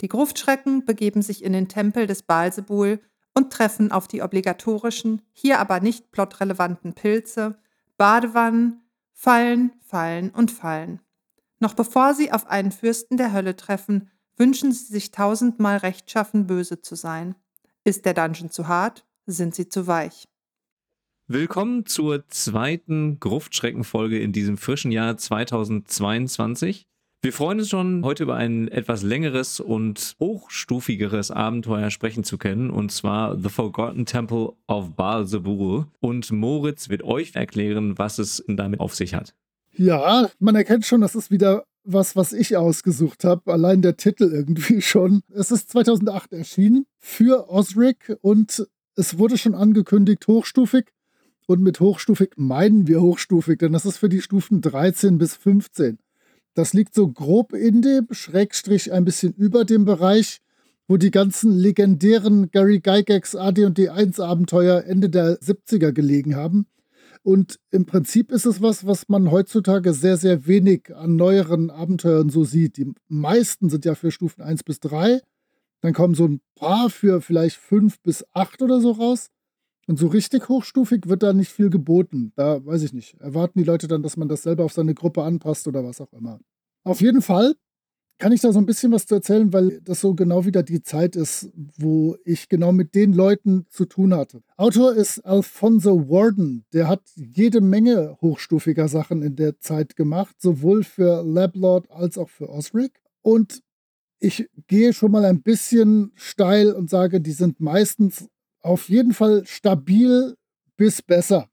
Die Gruftschrecken begeben sich in den Tempel des Baalsebul und treffen auf die obligatorischen, hier aber nicht plotrelevanten Pilze, Badewannen, Fallen, Fallen und Fallen. Noch bevor sie auf einen Fürsten der Hölle treffen, wünschen sie sich tausendmal rechtschaffen böse zu sein. Ist der Dungeon zu hart, sind sie zu weich. Willkommen zur zweiten Gruftschreckenfolge in diesem frischen Jahr 2022. Wir freuen uns schon, heute über ein etwas längeres und hochstufigeres Abenteuer sprechen zu können, und zwar The Forgotten Temple of Baal Zebul. Und Moritz wird euch erklären, was es damit auf sich hat. Ja, man erkennt schon, das ist wieder was, was ich ausgesucht habe. Allein der Titel irgendwie schon. Es ist 2008 erschienen für Osric und es wurde schon angekündigt, hochstufig. Und mit hochstufig meinen wir hochstufig, denn das ist für die Stufen 13 bis 15. Das liegt so grob in dem, Schrägstrich ein bisschen über dem Bereich, wo die ganzen legendären Gary Gygax AD&D 1 Abenteuer Ende der 70er gelegen haben. Und im Prinzip ist es was, was man heutzutage sehr, sehr wenig an neueren Abenteuern so sieht. Die meisten sind ja für Stufen 1 bis 3. Dann kommen so ein paar für vielleicht 5 bis 8 oder so raus. Und so richtig hochstufig wird da nicht viel geboten. Da weiß ich nicht. Erwarten die Leute dann, dass man das selber auf seine Gruppe anpasst oder was auch immer. Auf jeden Fall kann ich da so ein bisschen was zu erzählen, weil das so genau wieder die Zeit ist, wo ich genau mit den Leuten zu tun hatte. Autor ist Alfonso Warden. Der hat jede Menge hochstufiger Sachen in der Zeit gemacht, sowohl für Lablord als auch für Osric. Und ich gehe schon mal ein bisschen steil und sage, die sind meistens auf jeden Fall stabil bis besser.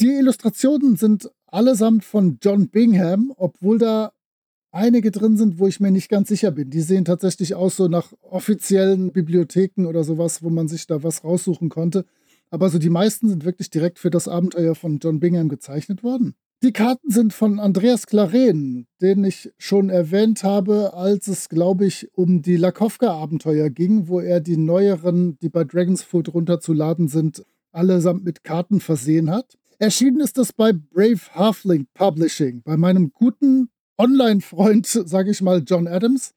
Die Illustrationen sind allesamt von John Bingham, obwohl da einige drin sind, wo ich mir nicht ganz sicher bin. Die sehen tatsächlich aus so nach offiziellen Bibliotheken oder sowas, wo man sich da was raussuchen konnte. Aber so die meisten sind wirklich direkt für das Abenteuer von John Bingham gezeichnet worden. Die Karten sind von Andreas Claren, den ich schon erwähnt habe, als es, glaube ich, um die Lakowka-Abenteuer ging, wo er die neueren, die bei Dragon's Foot runterzuladen sind, allesamt mit Karten versehen hat. Erschienen ist das bei Brave Halfling Publishing, bei meinem guten Online-Freund, sage ich mal, John Adams,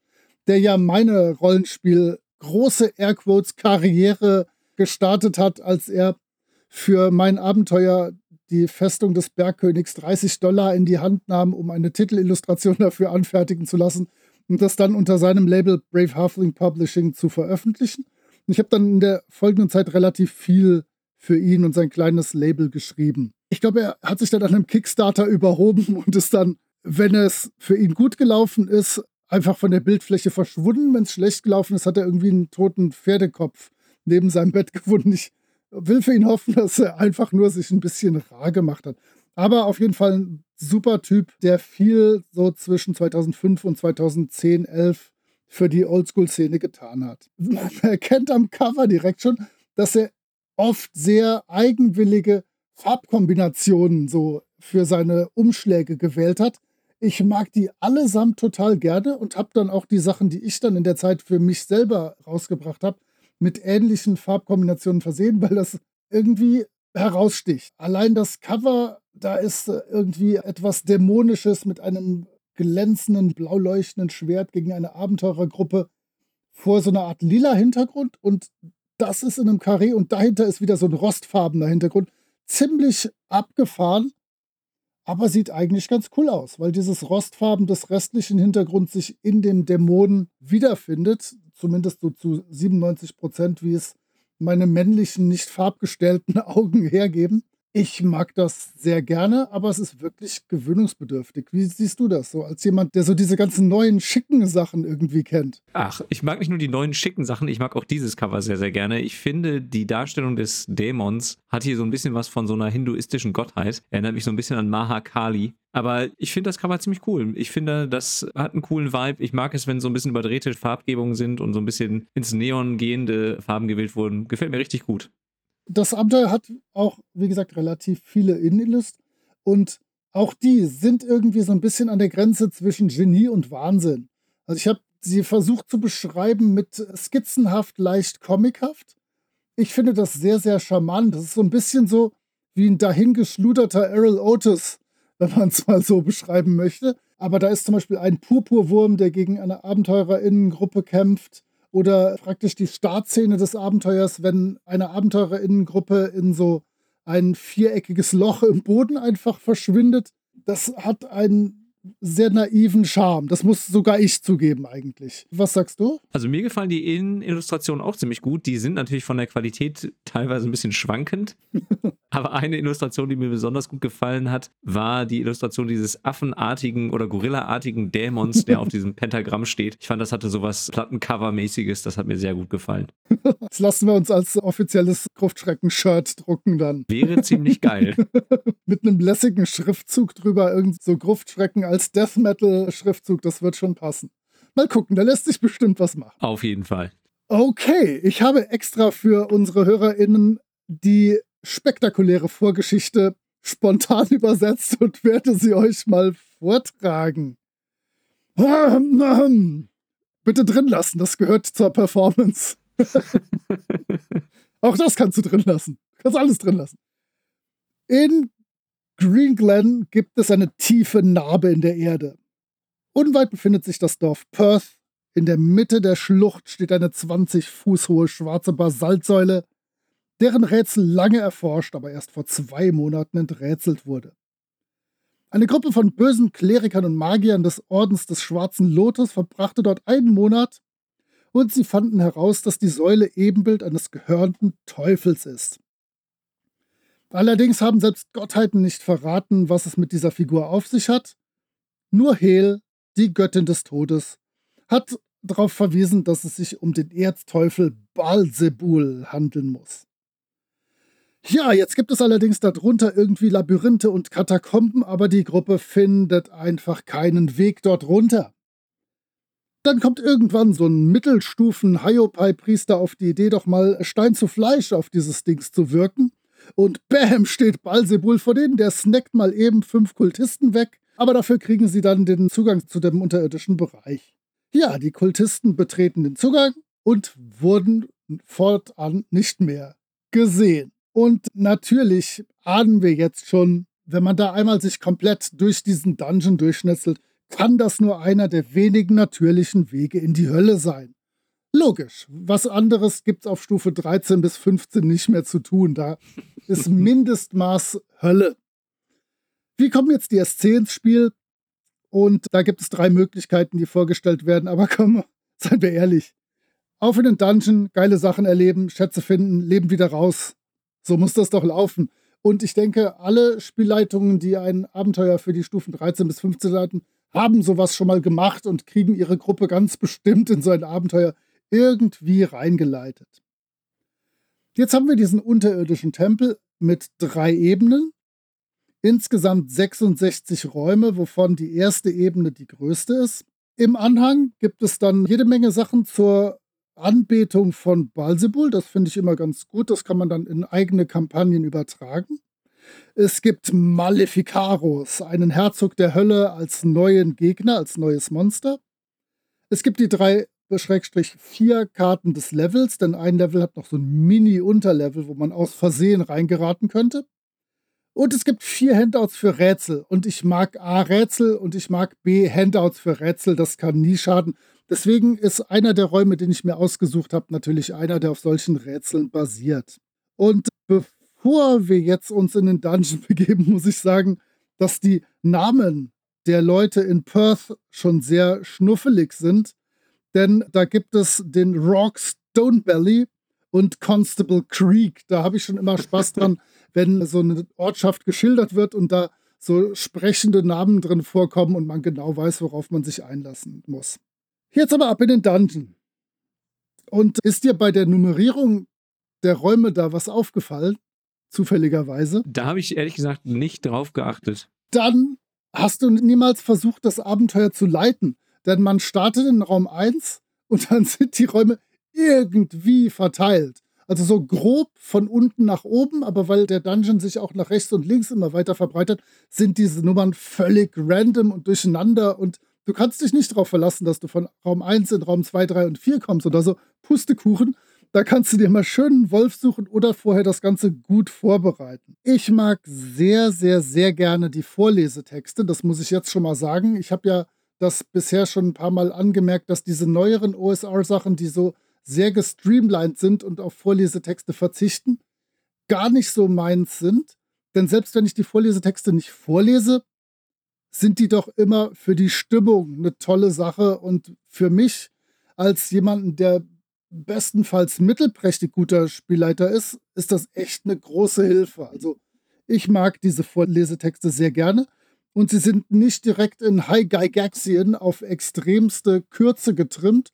der ja meine Rollenspiel große Airquotes Karriere gestartet hat, als er für mein Abenteuer die Festung des Bergkönigs 30 Dollar in die Hand nahm, um eine Titelillustration dafür anfertigen zu lassen und das dann unter seinem Label Brave Halfling Publishing zu veröffentlichen. Und ich habe dann in der folgenden Zeit relativ viel für ihn und sein kleines Label geschrieben. Ich glaube, er hat sich dann an einem Kickstarter überhoben und ist dann, wenn es für ihn gut gelaufen ist, einfach von der Bildfläche verschwunden. Wenn es schlecht gelaufen ist, hat er irgendwie einen toten Pferdekopf neben seinem Bett gefunden. Ich will für ihn hoffen, dass er einfach nur sich ein bisschen rar gemacht hat. Aber auf jeden Fall ein super Typ, der viel so zwischen 2005 und 2010, 11 für die Oldschool-Szene getan hat. Man erkennt am Cover direkt schon, dass er oft sehr eigenwillige Farbkombinationen so für seine Umschläge gewählt hat. Ich mag die allesamt total gerne und habe dann auch die Sachen, die ich dann in der Zeit für mich selber rausgebracht habe, mit ähnlichen Farbkombinationen versehen, weil das irgendwie heraussticht. Allein das Cover, da ist irgendwie etwas Dämonisches mit einem glänzenden, blau leuchtenden Schwert gegen eine Abenteurergruppe vor so einer Art lila Hintergrund und das ist in einem Karree und dahinter ist wieder so ein rostfarbener Hintergrund. Ziemlich abgefahren, aber sieht eigentlich ganz cool aus, weil dieses Rostfarben des restlichen Hintergrunds sich in dem Dämonen wiederfindet zumindest so zu 97 Prozent, wie es meine männlichen, nicht farbgestellten Augen hergeben. Ich mag das sehr gerne, aber es ist wirklich gewöhnungsbedürftig. Wie siehst du das so als jemand, der so diese ganzen neuen schicken Sachen irgendwie kennt? Ach, ich mag nicht nur die neuen schicken Sachen, ich mag auch dieses Cover sehr, sehr gerne. Ich finde, die Darstellung des Dämons hat hier so ein bisschen was von so einer hinduistischen Gottheit. Erinnert mich so ein bisschen an Mahakali. Aber ich finde das Cover ziemlich cool. Ich finde, das hat einen coolen Vibe. Ich mag es, wenn so ein bisschen überdrehte Farbgebungen sind und so ein bisschen ins Neon gehende Farben gewählt wurden. Gefällt mir richtig gut das Abenteuer hat auch, wie gesagt, relativ viele Innenlist und auch die sind irgendwie so ein bisschen an der Grenze zwischen Genie und Wahnsinn. Also ich habe sie versucht zu beschreiben mit skizzenhaft, leicht comichaft. Ich finde das sehr, sehr charmant. Das ist so ein bisschen so wie ein dahingeschluderter Errol Otis, wenn man es mal so beschreiben möchte. Aber da ist zum Beispiel ein Purpurwurm, der gegen eine Abenteurerinnengruppe kämpft oder praktisch die Startszene des Abenteuers, wenn eine Abenteurerinnengruppe in so ein viereckiges Loch im Boden einfach verschwindet. Das hat einen sehr naiven Charme. Das muss sogar ich zugeben eigentlich. Was sagst du? Also mir gefallen die Innenillustrationen auch ziemlich gut. Die sind natürlich von der Qualität teilweise ein bisschen schwankend. Aber eine Illustration, die mir besonders gut gefallen hat, war die Illustration dieses affenartigen oder gorillaartigen Dämons, der auf diesem Pentagramm steht. Ich fand, das hatte sowas Plattencover-mäßiges. Das hat mir sehr gut gefallen. Das lassen wir uns als offizielles Gruftschrecken-Shirt drucken dann. Wäre ziemlich geil. Mit einem lässigen Schriftzug drüber, irgend so Gruftschrecken als Death Metal-Schriftzug, das wird schon passen. Mal gucken, da lässt sich bestimmt was machen. Auf jeden Fall. Okay, ich habe extra für unsere HörerInnen die spektakuläre Vorgeschichte spontan übersetzt und werde sie euch mal vortragen. Bitte drin lassen, das gehört zur Performance. Auch das kannst du drin lassen. Du kannst alles drin lassen. In Green Glen gibt es eine tiefe Narbe in der Erde. Unweit befindet sich das Dorf Perth. In der Mitte der Schlucht steht eine 20 Fuß hohe schwarze Basaltsäule, deren Rätsel lange erforscht, aber erst vor zwei Monaten enträtselt wurde. Eine Gruppe von bösen Klerikern und Magiern des Ordens des Schwarzen Lotus verbrachte dort einen Monat und sie fanden heraus, dass die Säule Ebenbild eines gehörnten Teufels ist. Allerdings haben selbst Gottheiten nicht verraten, was es mit dieser Figur auf sich hat. Nur Hel, die Göttin des Todes, hat darauf verwiesen, dass es sich um den Erzteufel Balsebul handeln muss. Ja, jetzt gibt es allerdings darunter irgendwie Labyrinthe und Katakomben, aber die Gruppe findet einfach keinen Weg dort runter. Dann kommt irgendwann so ein Mittelstufen Hiopai-Priester auf die Idee, doch mal Stein zu Fleisch auf dieses Dings zu wirken. Und bäm steht Balsebul vor denen, der snackt mal eben fünf Kultisten weg, aber dafür kriegen sie dann den Zugang zu dem unterirdischen Bereich. Ja, die Kultisten betreten den Zugang und wurden fortan nicht mehr gesehen. Und natürlich ahnen wir jetzt schon, wenn man da einmal sich komplett durch diesen Dungeon durchschnetzelt, kann das nur einer der wenigen natürlichen Wege in die Hölle sein. Logisch. Was anderes gibt es auf Stufe 13 bis 15 nicht mehr zu tun. Da ist Mindestmaß Hölle. Wie kommen jetzt die SC ins Spiel? Und da gibt es drei Möglichkeiten, die vorgestellt werden. Aber komm, seien wir ehrlich. Auf in den Dungeon, geile Sachen erleben, Schätze finden, leben wieder raus. So muss das doch laufen. Und ich denke, alle Spielleitungen, die ein Abenteuer für die Stufen 13 bis 15 leiten, haben sowas schon mal gemacht und kriegen ihre Gruppe ganz bestimmt in so ein Abenteuer irgendwie reingeleitet. Jetzt haben wir diesen unterirdischen Tempel mit drei Ebenen, insgesamt 66 Räume, wovon die erste Ebene die größte ist. Im Anhang gibt es dann jede Menge Sachen zur Anbetung von Balsebul. Das finde ich immer ganz gut. Das kann man dann in eigene Kampagnen übertragen. Es gibt Maleficaros, einen Herzog der Hölle als neuen Gegner, als neues Monster. Es gibt die drei Schrägstrich vier Karten des Levels, denn ein Level hat noch so ein Mini-Unterlevel, wo man aus Versehen reingeraten könnte. Und es gibt vier Handouts für Rätsel. Und ich mag A Rätsel und ich mag B Handouts für Rätsel. Das kann nie schaden. Deswegen ist einer der Räume, den ich mir ausgesucht habe, natürlich einer, der auf solchen Rätseln basiert. Und bevor wir jetzt uns in den Dungeon begeben, muss ich sagen, dass die Namen der Leute in Perth schon sehr schnuffelig sind. Denn da gibt es den Rock Stonebelly und Constable Creek. Da habe ich schon immer Spaß dran, wenn so eine Ortschaft geschildert wird und da so sprechende Namen drin vorkommen und man genau weiß, worauf man sich einlassen muss. Jetzt aber ab in den Dungeon. Und ist dir bei der Nummerierung der Räume da was aufgefallen? Zufälligerweise? Da habe ich ehrlich gesagt nicht drauf geachtet. Dann hast du niemals versucht, das Abenteuer zu leiten. Denn man startet in Raum 1 und dann sind die Räume irgendwie verteilt. Also so grob von unten nach oben, aber weil der Dungeon sich auch nach rechts und links immer weiter verbreitet, sind diese Nummern völlig random und durcheinander und du kannst dich nicht darauf verlassen, dass du von Raum 1 in Raum 2, 3 und 4 kommst oder so. Pustekuchen. Da kannst du dir mal schön einen Wolf suchen oder vorher das Ganze gut vorbereiten. Ich mag sehr, sehr, sehr gerne die Vorlesetexte. Das muss ich jetzt schon mal sagen. Ich habe ja das bisher schon ein paar Mal angemerkt, dass diese neueren OSR-Sachen, die so sehr gestreamlined sind und auf Vorlesetexte verzichten, gar nicht so meins sind. Denn selbst wenn ich die Vorlesetexte nicht vorlese, sind die doch immer für die Stimmung eine tolle Sache und für mich als jemanden, der bestenfalls mittelprächtig guter Spielleiter ist, ist das echt eine große Hilfe. Also ich mag diese Vorlesetexte sehr gerne und sie sind nicht direkt in High Gygaxian auf extremste Kürze getrimmt,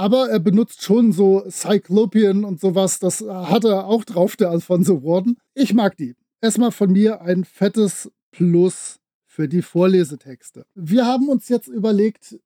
aber er benutzt schon so Cyclopean und sowas. Das hat er auch drauf, der Alfonso Warden. Ich mag die. Erstmal von mir ein fettes Plus für die Vorlesetexte. Wir haben uns jetzt überlegt,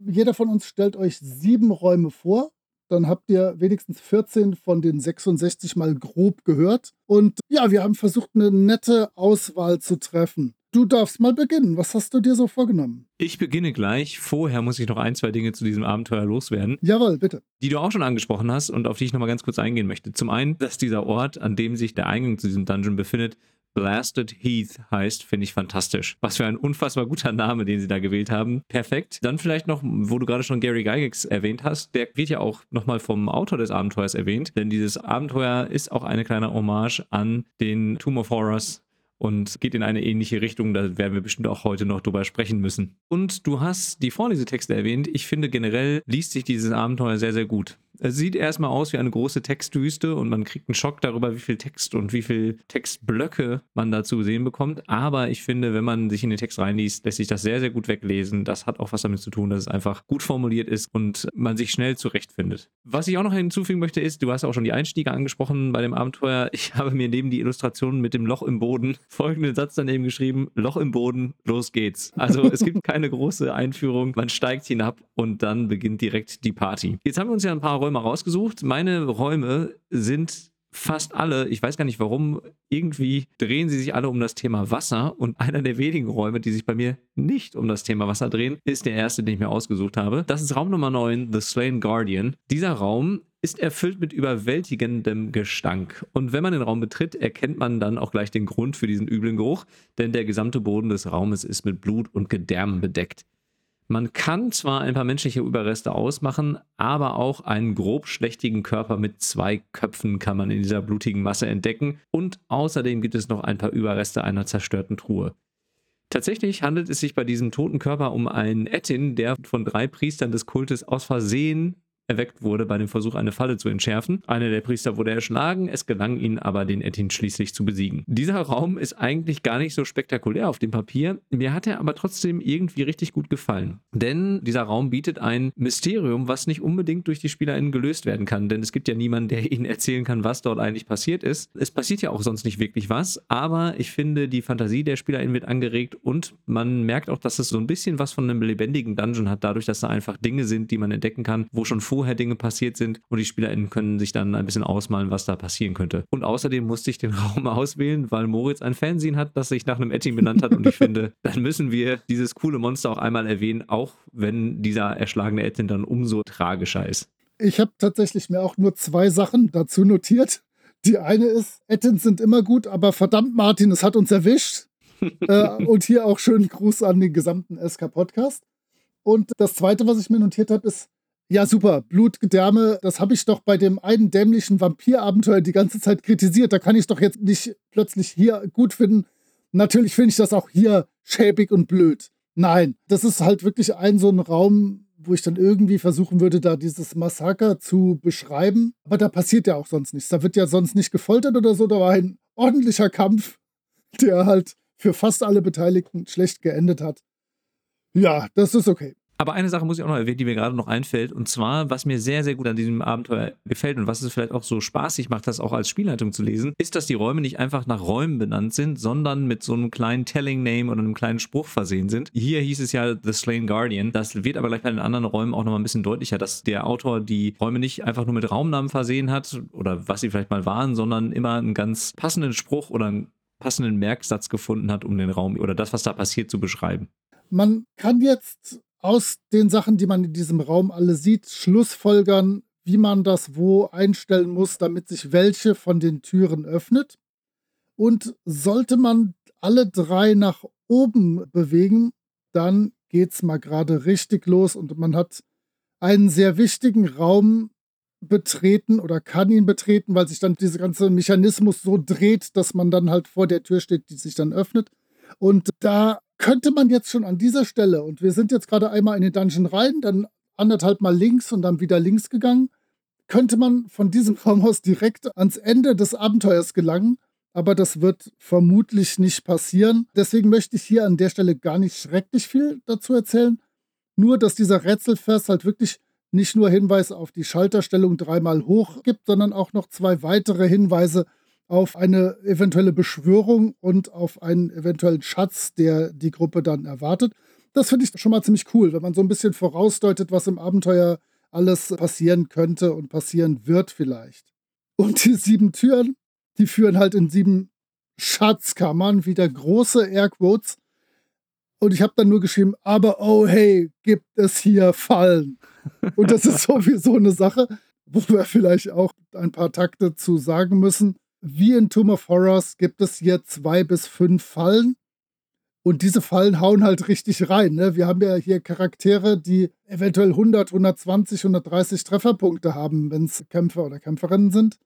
jeder von uns stellt euch sieben Räume vor. Dann habt ihr wenigstens 14 von den 66 mal grob gehört. Und ja, wir haben versucht, eine nette Auswahl zu treffen. Du darfst mal beginnen. Was hast du dir so vorgenommen? Ich beginne gleich. Vorher muss ich noch ein, zwei Dinge zu diesem Abenteuer loswerden. Jawohl, bitte. Die du auch schon angesprochen hast und auf die ich nochmal ganz kurz eingehen möchte. Zum einen, dass dieser Ort, an dem sich der Eingang zu diesem Dungeon befindet, Blasted Heath heißt, finde ich fantastisch. Was für ein unfassbar guter Name, den sie da gewählt haben. Perfekt. Dann vielleicht noch, wo du gerade schon Gary Gygax erwähnt hast, der wird ja auch nochmal vom Autor des Abenteuers erwähnt, denn dieses Abenteuer ist auch eine kleine Hommage an den Tomb of Horrors und geht in eine ähnliche Richtung. Da werden wir bestimmt auch heute noch drüber sprechen müssen. Und du hast die Vorlesetexte erwähnt. Ich finde generell liest sich dieses Abenteuer sehr, sehr gut. Es sieht erstmal aus wie eine große Textwüste und man kriegt einen Schock darüber, wie viel Text und wie viel Textblöcke man da zu sehen bekommt. Aber ich finde, wenn man sich in den Text reinliest, lässt sich das sehr, sehr gut weglesen. Das hat auch was damit zu tun, dass es einfach gut formuliert ist und man sich schnell zurechtfindet. Was ich auch noch hinzufügen möchte, ist, du hast auch schon die Einstiege angesprochen bei dem Abenteuer. Ich habe mir neben die Illustrationen mit dem Loch im Boden folgenden Satz daneben geschrieben: Loch im Boden, los geht's. Also es gibt keine große Einführung. Man steigt hinab und dann beginnt direkt die Party. Jetzt haben wir uns ja ein paar Räume rausgesucht. Meine Räume sind fast alle, ich weiß gar nicht warum, irgendwie drehen sie sich alle um das Thema Wasser und einer der wenigen Räume, die sich bei mir nicht um das Thema Wasser drehen, ist der erste, den ich mir ausgesucht habe. Das ist Raum Nummer 9, The Slain Guardian. Dieser Raum ist erfüllt mit überwältigendem Gestank. Und wenn man den Raum betritt, erkennt man dann auch gleich den Grund für diesen üblen Geruch, denn der gesamte Boden des Raumes ist mit Blut und Gedärmen bedeckt. Man kann zwar ein paar menschliche Überreste ausmachen, aber auch einen grob schlechtigen Körper mit zwei Köpfen kann man in dieser blutigen Masse entdecken und außerdem gibt es noch ein paar Überreste einer zerstörten Truhe. Tatsächlich handelt es sich bei diesem toten Körper um einen Ettin, der von drei Priestern des Kultes aus Versehen erweckt wurde bei dem Versuch, eine Falle zu entschärfen. Einer der Priester wurde erschlagen, es gelang ihnen aber, den Ettin schließlich zu besiegen. Dieser Raum ist eigentlich gar nicht so spektakulär auf dem Papier, mir hat er aber trotzdem irgendwie richtig gut gefallen. Denn dieser Raum bietet ein Mysterium, was nicht unbedingt durch die SpielerInnen gelöst werden kann, denn es gibt ja niemanden, der ihnen erzählen kann, was dort eigentlich passiert ist. Es passiert ja auch sonst nicht wirklich was, aber ich finde, die Fantasie der SpielerInnen wird angeregt und man merkt auch, dass es so ein bisschen was von einem lebendigen Dungeon hat, dadurch, dass da einfach Dinge sind, die man entdecken kann, wo schon vor vorher Dinge passiert sind und die SpielerInnen können sich dann ein bisschen ausmalen, was da passieren könnte. Und außerdem musste ich den Raum auswählen, weil Moritz ein Fernsehen hat, das sich nach einem Etting benannt hat und ich finde, dann müssen wir dieses coole Monster auch einmal erwähnen, auch wenn dieser erschlagene Ettin dann umso tragischer ist. Ich habe tatsächlich mir auch nur zwei Sachen dazu notiert. Die eine ist, Ettins sind immer gut, aber verdammt, Martin, es hat uns erwischt. äh, und hier auch schönen Gruß an den gesamten SK-Podcast. Und das zweite, was ich mir notiert habe, ist, ja, super. Blutgedärme, das habe ich doch bei dem einen dämlichen Vampirabenteuer die ganze Zeit kritisiert. Da kann ich es doch jetzt nicht plötzlich hier gut finden. Natürlich finde ich das auch hier schäbig und blöd. Nein, das ist halt wirklich ein so ein Raum, wo ich dann irgendwie versuchen würde, da dieses Massaker zu beschreiben. Aber da passiert ja auch sonst nichts. Da wird ja sonst nicht gefoltert oder so. Da war ein ordentlicher Kampf, der halt für fast alle Beteiligten schlecht geendet hat. Ja, das ist okay. Aber eine Sache muss ich auch noch erwähnen, die mir gerade noch einfällt. Und zwar, was mir sehr, sehr gut an diesem Abenteuer gefällt und was es vielleicht auch so spaßig macht, das auch als Spielleitung zu lesen, ist, dass die Räume nicht einfach nach Räumen benannt sind, sondern mit so einem kleinen Telling-Name oder einem kleinen Spruch versehen sind. Hier hieß es ja The Slain Guardian. Das wird aber gleich bei den anderen Räumen auch nochmal ein bisschen deutlicher, dass der Autor die Räume nicht einfach nur mit Raumnamen versehen hat oder was sie vielleicht mal waren, sondern immer einen ganz passenden Spruch oder einen passenden Merksatz gefunden hat, um den Raum oder das, was da passiert, zu beschreiben. Man kann jetzt aus den Sachen, die man in diesem Raum alle sieht, Schlussfolgern, wie man das wo einstellen muss, damit sich welche von den Türen öffnet. Und sollte man alle drei nach oben bewegen, dann geht es mal gerade richtig los und man hat einen sehr wichtigen Raum betreten oder kann ihn betreten, weil sich dann dieser ganze Mechanismus so dreht, dass man dann halt vor der Tür steht, die sich dann öffnet. Und da könnte man jetzt schon an dieser Stelle, und wir sind jetzt gerade einmal in den Dungeon rein, dann anderthalb Mal links und dann wieder links gegangen, könnte man von diesem Raum direkt ans Ende des Abenteuers gelangen. Aber das wird vermutlich nicht passieren. Deswegen möchte ich hier an der Stelle gar nicht schrecklich viel dazu erzählen. Nur, dass dieser Rätselvers halt wirklich nicht nur Hinweise auf die Schalterstellung dreimal hoch gibt, sondern auch noch zwei weitere Hinweise auf eine eventuelle Beschwörung und auf einen eventuellen Schatz, der die Gruppe dann erwartet. Das finde ich schon mal ziemlich cool, wenn man so ein bisschen vorausdeutet, was im Abenteuer alles passieren könnte und passieren wird vielleicht. Und die sieben Türen, die führen halt in sieben Schatzkammern, wieder große Airquotes. Und ich habe dann nur geschrieben, aber oh hey, gibt es hier Fallen? Und das ist sowieso eine Sache, wo wir vielleicht auch ein paar Takte zu sagen müssen wie in Tomb of Horrors gibt es hier zwei bis fünf Fallen. Und diese Fallen hauen halt richtig rein. Ne? Wir haben ja hier Charaktere, die eventuell 100, 120, 130 Trefferpunkte haben, wenn es Kämpfer oder Kämpferinnen sind.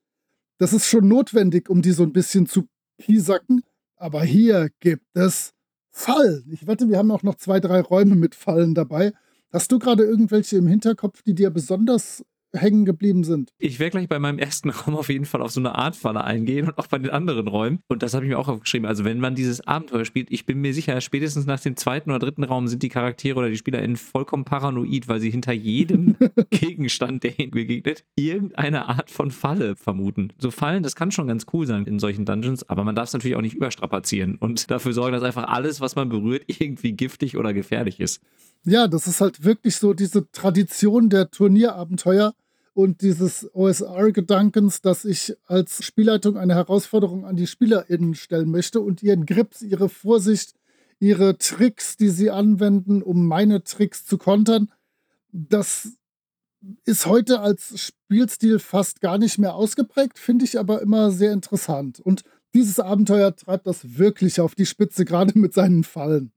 Das ist schon notwendig, um die so ein bisschen zu piesacken. Aber hier gibt es Fallen. Ich wette, wir haben auch noch zwei, drei Räume mit Fallen dabei. Hast du gerade irgendwelche im Hinterkopf, die dir besonders hängen geblieben sind. Ich werde gleich bei meinem ersten Raum auf jeden Fall auf so eine Art Falle eingehen und auch bei den anderen Räumen. Und das habe ich mir auch aufgeschrieben. Also wenn man dieses Abenteuer spielt, ich bin mir sicher, spätestens nach dem zweiten oder dritten Raum sind die Charaktere oder die SpielerInnen vollkommen paranoid, weil sie hinter jedem Gegenstand, der ihnen begegnet, irgendeine Art von Falle vermuten. So Fallen, das kann schon ganz cool sein in solchen Dungeons, aber man darf es natürlich auch nicht überstrapazieren und dafür sorgen, dass einfach alles, was man berührt, irgendwie giftig oder gefährlich ist. Ja, das ist halt wirklich so diese Tradition der Turnierabenteuer und dieses OSR-Gedankens, dass ich als Spielleitung eine Herausforderung an die SpielerInnen stellen möchte und ihren Grips, ihre Vorsicht, ihre Tricks, die sie anwenden, um meine Tricks zu kontern, das ist heute als Spielstil fast gar nicht mehr ausgeprägt, finde ich aber immer sehr interessant. Und dieses Abenteuer treibt das wirklich auf die Spitze, gerade mit seinen Fallen.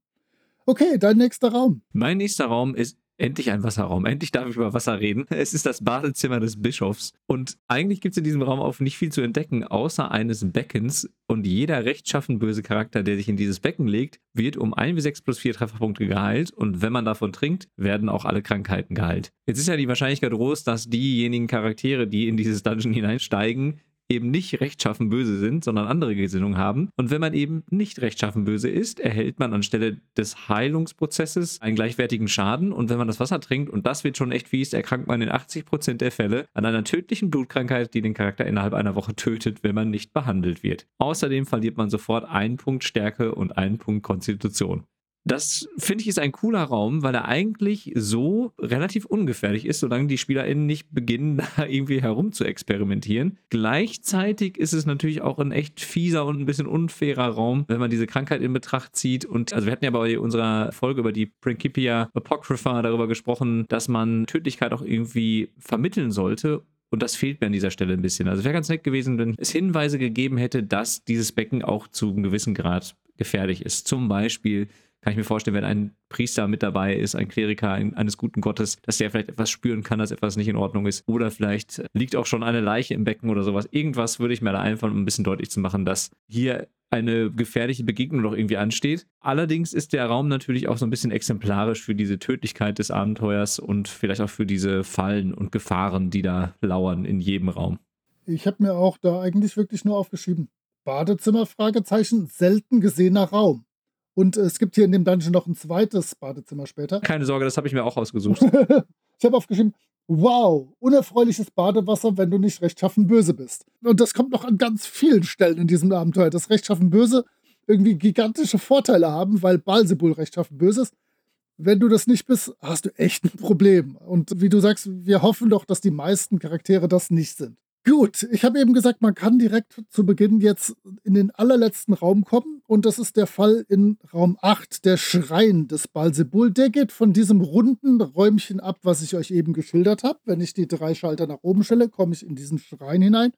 Okay, dein nächster Raum. Mein nächster Raum ist endlich ein Wasserraum. Endlich darf ich über Wasser reden. Es ist das Badezimmer des Bischofs. Und eigentlich gibt es in diesem Raum auch nicht viel zu entdecken, außer eines Beckens. Und jeder rechtschaffen böse Charakter, der sich in dieses Becken legt, wird um 1 bis 6 plus 4 Trefferpunkte geheilt. Und wenn man davon trinkt, werden auch alle Krankheiten geheilt. Jetzt ist ja die Wahrscheinlichkeit groß, dass diejenigen Charaktere, die in dieses Dungeon hineinsteigen, eben nicht rechtschaffen böse sind, sondern andere Gesinnungen haben. Und wenn man eben nicht rechtschaffen böse ist, erhält man anstelle des Heilungsprozesses einen gleichwertigen Schaden. Und wenn man das Wasser trinkt, und das wird schon echt fies, erkrankt man in 80% der Fälle an einer tödlichen Blutkrankheit, die den Charakter innerhalb einer Woche tötet, wenn man nicht behandelt wird. Außerdem verliert man sofort einen Punkt Stärke und einen Punkt Konstitution. Das finde ich ist ein cooler Raum, weil er eigentlich so relativ ungefährlich ist, solange die SpielerInnen nicht beginnen, da irgendwie herum zu experimentieren. Gleichzeitig ist es natürlich auch ein echt fieser und ein bisschen unfairer Raum, wenn man diese Krankheit in Betracht zieht. Und also wir hatten ja bei unserer Folge über die Principia Apocrypha darüber gesprochen, dass man Tödlichkeit auch irgendwie vermitteln sollte. Und das fehlt mir an dieser Stelle ein bisschen. Also wäre ganz nett gewesen, wenn es Hinweise gegeben hätte, dass dieses Becken auch zu einem gewissen Grad gefährlich ist. Zum Beispiel kann ich mir vorstellen, wenn ein Priester mit dabei ist, ein Kleriker eines guten Gottes, dass der vielleicht etwas spüren kann, dass etwas nicht in Ordnung ist. Oder vielleicht liegt auch schon eine Leiche im Becken oder sowas. Irgendwas würde ich mir da einfallen, um ein bisschen deutlich zu machen, dass hier eine gefährliche Begegnung noch irgendwie ansteht. Allerdings ist der Raum natürlich auch so ein bisschen exemplarisch für diese Tödlichkeit des Abenteuers und vielleicht auch für diese Fallen und Gefahren, die da lauern in jedem Raum. Ich habe mir auch da eigentlich wirklich nur aufgeschrieben. Badezimmer, Fragezeichen, selten gesehener Raum. Und es gibt hier in dem Dungeon noch ein zweites Badezimmer später. Keine Sorge, das habe ich mir auch ausgesucht. ich habe aufgeschrieben, wow, unerfreuliches Badewasser, wenn du nicht rechtschaffen böse bist. Und das kommt noch an ganz vielen Stellen in diesem Abenteuer, dass rechtschaffen böse irgendwie gigantische Vorteile haben, weil Balsebul rechtschaffen böse ist. Wenn du das nicht bist, hast du echt ein Problem. Und wie du sagst, wir hoffen doch, dass die meisten Charaktere das nicht sind. Gut, ich habe eben gesagt, man kann direkt zu Beginn jetzt in den allerletzten Raum kommen. Und das ist der Fall in Raum 8, der Schrein des Balsebul. Der geht von diesem runden Räumchen ab, was ich euch eben geschildert habe. Wenn ich die drei Schalter nach oben stelle, komme ich in diesen Schrein hinein.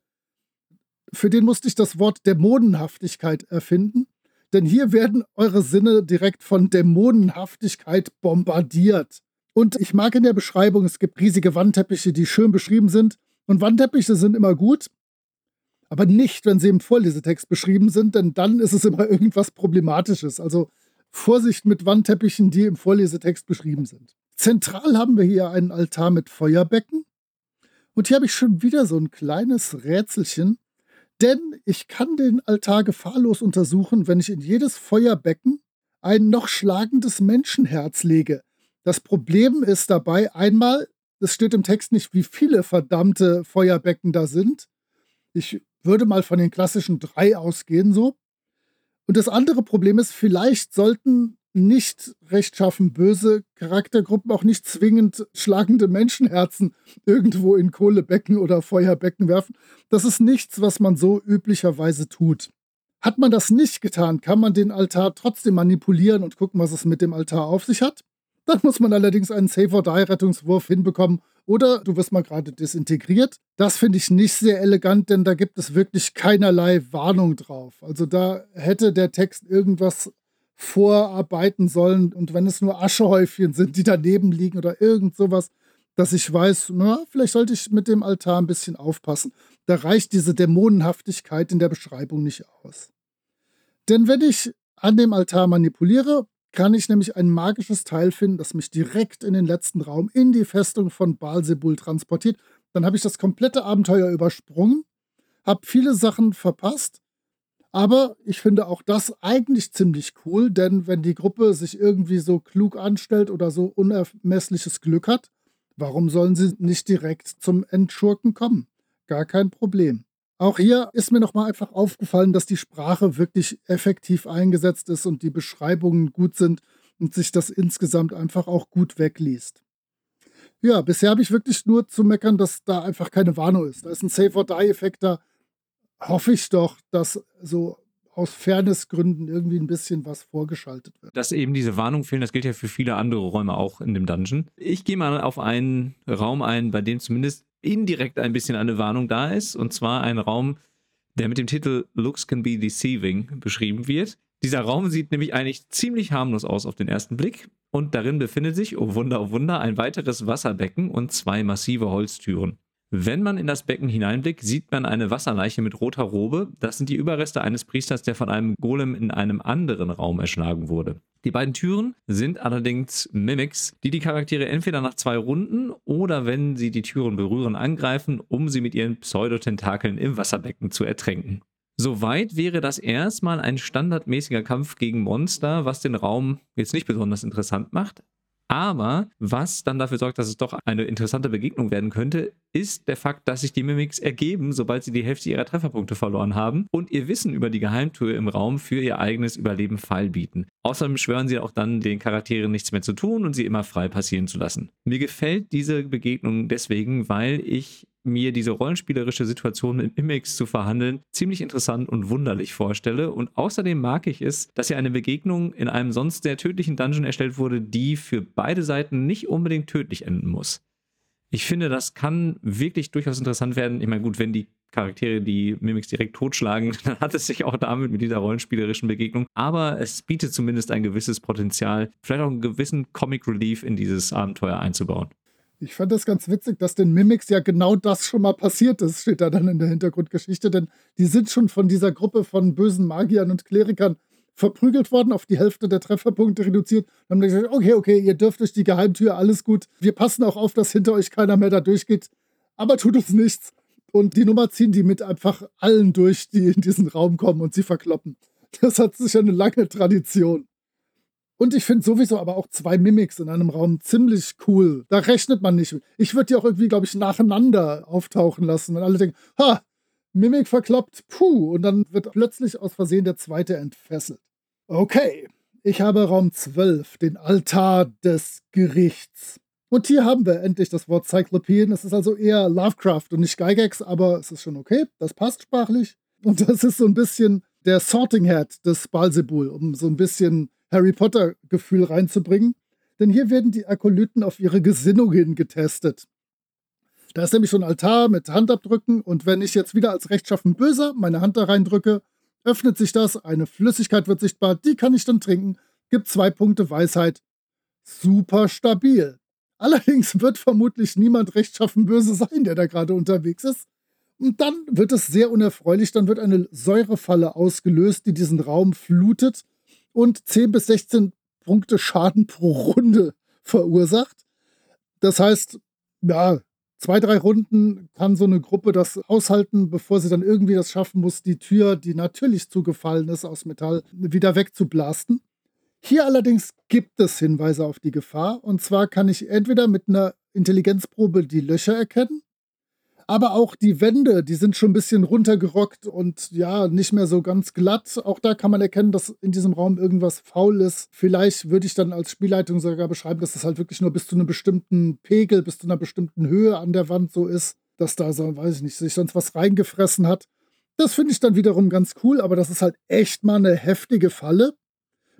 Für den musste ich das Wort Dämonenhaftigkeit erfinden. Denn hier werden eure Sinne direkt von Dämonenhaftigkeit bombardiert. Und ich mag in der Beschreibung, es gibt riesige Wandteppiche, die schön beschrieben sind. Und Wandteppiche sind immer gut, aber nicht, wenn sie im Vorlesetext beschrieben sind, denn dann ist es immer irgendwas Problematisches. Also Vorsicht mit Wandteppichen, die im Vorlesetext beschrieben sind. Zentral haben wir hier einen Altar mit Feuerbecken. Und hier habe ich schon wieder so ein kleines Rätselchen. Denn ich kann den Altar gefahrlos untersuchen, wenn ich in jedes Feuerbecken ein noch schlagendes Menschenherz lege. Das Problem ist dabei einmal, es steht im Text nicht, wie viele verdammte Feuerbecken da sind. Ich würde mal von den klassischen drei ausgehen so. Und das andere Problem ist, vielleicht sollten nicht rechtschaffen böse Charaktergruppen auch nicht zwingend schlagende Menschenherzen irgendwo in Kohlebecken oder Feuerbecken werfen. Das ist nichts, was man so üblicherweise tut. Hat man das nicht getan, kann man den Altar trotzdem manipulieren und gucken, was es mit dem Altar auf sich hat. Dann muss man allerdings einen Save-or-Die-Rettungswurf hinbekommen oder du wirst mal gerade desintegriert. Das finde ich nicht sehr elegant, denn da gibt es wirklich keinerlei Warnung drauf. Also da hätte der Text irgendwas vorarbeiten sollen. Und wenn es nur Aschehäufchen sind, die daneben liegen oder irgend sowas, dass ich weiß, na, vielleicht sollte ich mit dem Altar ein bisschen aufpassen. Da reicht diese Dämonenhaftigkeit in der Beschreibung nicht aus. Denn wenn ich an dem Altar manipuliere, kann ich nämlich ein magisches Teil finden, das mich direkt in den letzten Raum, in die Festung von Baalsebul transportiert. Dann habe ich das komplette Abenteuer übersprungen, habe viele Sachen verpasst aber ich finde auch das eigentlich ziemlich cool, denn wenn die Gruppe sich irgendwie so klug anstellt oder so unermessliches Glück hat, warum sollen sie nicht direkt zum Entschurken kommen? Gar kein Problem. Auch hier ist mir nochmal einfach aufgefallen, dass die Sprache wirklich effektiv eingesetzt ist und die Beschreibungen gut sind und sich das insgesamt einfach auch gut wegliest. Ja, bisher habe ich wirklich nur zu meckern, dass da einfach keine Warnung ist. Da ist ein Save-or-Die-Effekt da, hoffe ich doch, dass so aus Fairnessgründen irgendwie ein bisschen was vorgeschaltet wird. Dass eben diese Warnung fehlen, das gilt ja für viele andere Räume auch in dem Dungeon. Ich gehe mal auf einen Raum ein, bei dem zumindest indirekt ein bisschen eine Warnung da ist. Und zwar ein Raum, der mit dem Titel Looks Can Be Deceiving beschrieben wird. Dieser Raum sieht nämlich eigentlich ziemlich harmlos aus auf den ersten Blick. Und darin befindet sich, oh Wunder, oh Wunder, ein weiteres Wasserbecken und zwei massive Holztüren. Wenn man in das Becken hineinblickt, sieht man eine Wasserleiche mit roter Robe. Das sind die Überreste eines Priesters, der von einem Golem in einem anderen Raum erschlagen wurde. Die beiden Türen sind allerdings Mimics, die die Charaktere entweder nach zwei Runden oder wenn sie die Türen berühren, angreifen, um sie mit ihren Pseudotentakeln im Wasserbecken zu ertränken. Soweit wäre das erstmal ein standardmäßiger Kampf gegen Monster, was den Raum jetzt nicht besonders interessant macht. Aber was dann dafür sorgt, dass es doch eine interessante Begegnung werden könnte, ist der Fakt, dass sich die Mimics ergeben, sobald sie die Hälfte ihrer Trefferpunkte verloren haben und ihr Wissen über die Geheimtür im Raum für ihr eigenes Überleben Fall bieten. Außerdem schwören sie auch dann, den Charakteren nichts mehr zu tun und sie immer frei passieren zu lassen. Mir gefällt diese Begegnung deswegen, weil ich mir diese rollenspielerische Situation mit Mimics zu verhandeln ziemlich interessant und wunderlich vorstelle. Und außerdem mag ich es, dass hier eine Begegnung in einem sonst sehr tödlichen Dungeon erstellt wurde, die für beide Seiten nicht unbedingt tödlich enden muss. Ich finde, das kann wirklich durchaus interessant werden. Ich meine, gut, wenn die Charaktere die Mimics direkt totschlagen, dann hat es sich auch damit mit dieser rollenspielerischen Begegnung. Aber es bietet zumindest ein gewisses Potenzial, vielleicht auch einen gewissen Comic Relief in dieses Abenteuer einzubauen. Ich fand das ganz witzig, dass den Mimics ja genau das schon mal passiert ist, steht da dann in der Hintergrundgeschichte, denn die sind schon von dieser Gruppe von bösen Magiern und Klerikern verprügelt worden, auf die Hälfte der Trefferpunkte reduziert. Dann haben die gesagt, okay, okay, ihr dürft durch die Geheimtür, alles gut. Wir passen auch auf, dass hinter euch keiner mehr da durchgeht, aber tut uns nichts. Und die Nummer ziehen die mit einfach allen durch, die in diesen Raum kommen und sie verkloppen. Das hat sicher eine lange Tradition. Und ich finde sowieso aber auch zwei Mimics in einem Raum ziemlich cool. Da rechnet man nicht. Ich würde die auch irgendwie, glaube ich, nacheinander auftauchen lassen, wenn alle denken, ha, Mimik verkloppt, puh, und dann wird plötzlich aus Versehen der zweite entfesselt. Okay, ich habe Raum 12, den Altar des Gerichts. Und hier haben wir endlich das Wort Cyclopean. Es ist also eher Lovecraft und nicht Gygax, aber es ist schon okay, das passt sprachlich. Und das ist so ein bisschen der Sorting Head des Balsebul, um so ein bisschen Harry Potter-Gefühl reinzubringen. Denn hier werden die Akolyten auf ihre Gesinnung hin getestet. Da ist nämlich so ein Altar mit Handabdrücken und wenn ich jetzt wieder als rechtschaffen Böser meine Hand da reindrücke, öffnet sich das, eine Flüssigkeit wird sichtbar, die kann ich dann trinken, gibt zwei Punkte Weisheit. Super stabil. Allerdings wird vermutlich niemand rechtschaffen böse sein, der da gerade unterwegs ist. Und dann wird es sehr unerfreulich, dann wird eine Säurefalle ausgelöst, die diesen Raum flutet und 10 bis 16 Punkte Schaden pro Runde verursacht. Das heißt, ja, zwei, drei Runden kann so eine Gruppe das aushalten, bevor sie dann irgendwie das schaffen muss, die Tür, die natürlich zugefallen ist aus Metall, wieder wegzublasten. Hier allerdings gibt es Hinweise auf die Gefahr. Und zwar kann ich entweder mit einer Intelligenzprobe die Löcher erkennen aber auch die Wände, die sind schon ein bisschen runtergerockt und ja, nicht mehr so ganz glatt. Auch da kann man erkennen, dass in diesem Raum irgendwas faul ist. Vielleicht würde ich dann als Spielleitung sogar beschreiben, dass das halt wirklich nur bis zu einem bestimmten Pegel, bis zu einer bestimmten Höhe an der Wand so ist, dass da so, weiß ich nicht, sich sonst was reingefressen hat. Das finde ich dann wiederum ganz cool, aber das ist halt echt mal eine heftige Falle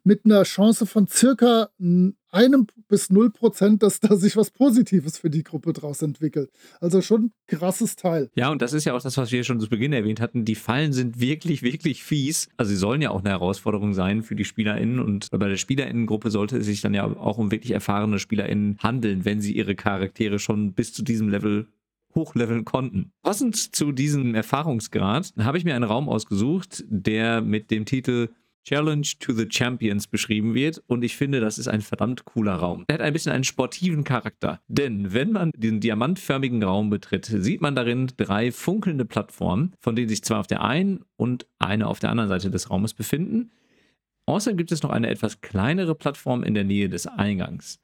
mit einer Chance von circa einem bis null Prozent, dass da sich was Positives für die Gruppe draus entwickelt. Also schon krasses Teil. Ja, und das ist ja auch das, was wir schon zu Beginn erwähnt hatten. Die Fallen sind wirklich, wirklich fies. Also sie sollen ja auch eine Herausforderung sein für die SpielerInnen und bei der SpielerInnengruppe sollte es sich dann ja auch um wirklich erfahrene SpielerInnen handeln, wenn sie ihre Charaktere schon bis zu diesem Level hochleveln konnten. Passend zu diesem Erfahrungsgrad habe ich mir einen Raum ausgesucht, der mit dem Titel Challenge to the Champions beschrieben wird. Und ich finde, das ist ein verdammt cooler Raum. Er hat ein bisschen einen sportiven Charakter. Denn wenn man diesen diamantförmigen Raum betritt, sieht man darin drei funkelnde Plattformen, von denen sich zwei auf der einen und eine auf der anderen Seite des Raumes befinden. Außerdem gibt es noch eine etwas kleinere Plattform in der Nähe des Eingangs.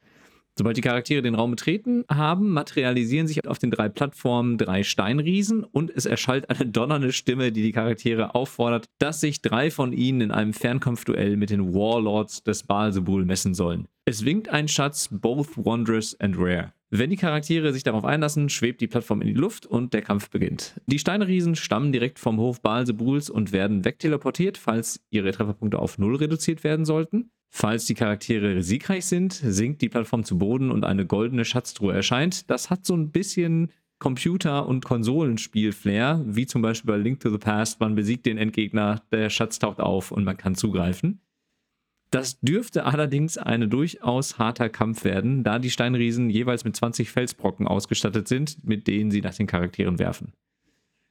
Sobald die Charaktere den Raum betreten haben, materialisieren sich auf den drei Plattformen drei Steinriesen und es erschallt eine donnernde Stimme, die die Charaktere auffordert, dass sich drei von ihnen in einem Fernkampfduell mit den Warlords des Baalsebul messen sollen. Es winkt ein Schatz, both wondrous and rare. Wenn die Charaktere sich darauf einlassen, schwebt die Plattform in die Luft und der Kampf beginnt. Die Steinriesen stammen direkt vom Hof Baalsebuls und werden wegteleportiert, falls ihre Trefferpunkte auf Null reduziert werden sollten. Falls die Charaktere siegreich sind, sinkt die Plattform zu Boden und eine goldene Schatztruhe erscheint. Das hat so ein bisschen Computer- und Konsolenspiel-Flair, wie zum Beispiel bei Link to the Past. Man besiegt den Endgegner, der Schatz taucht auf und man kann zugreifen. Das dürfte allerdings ein durchaus harter Kampf werden, da die Steinriesen jeweils mit 20 Felsbrocken ausgestattet sind, mit denen sie nach den Charakteren werfen.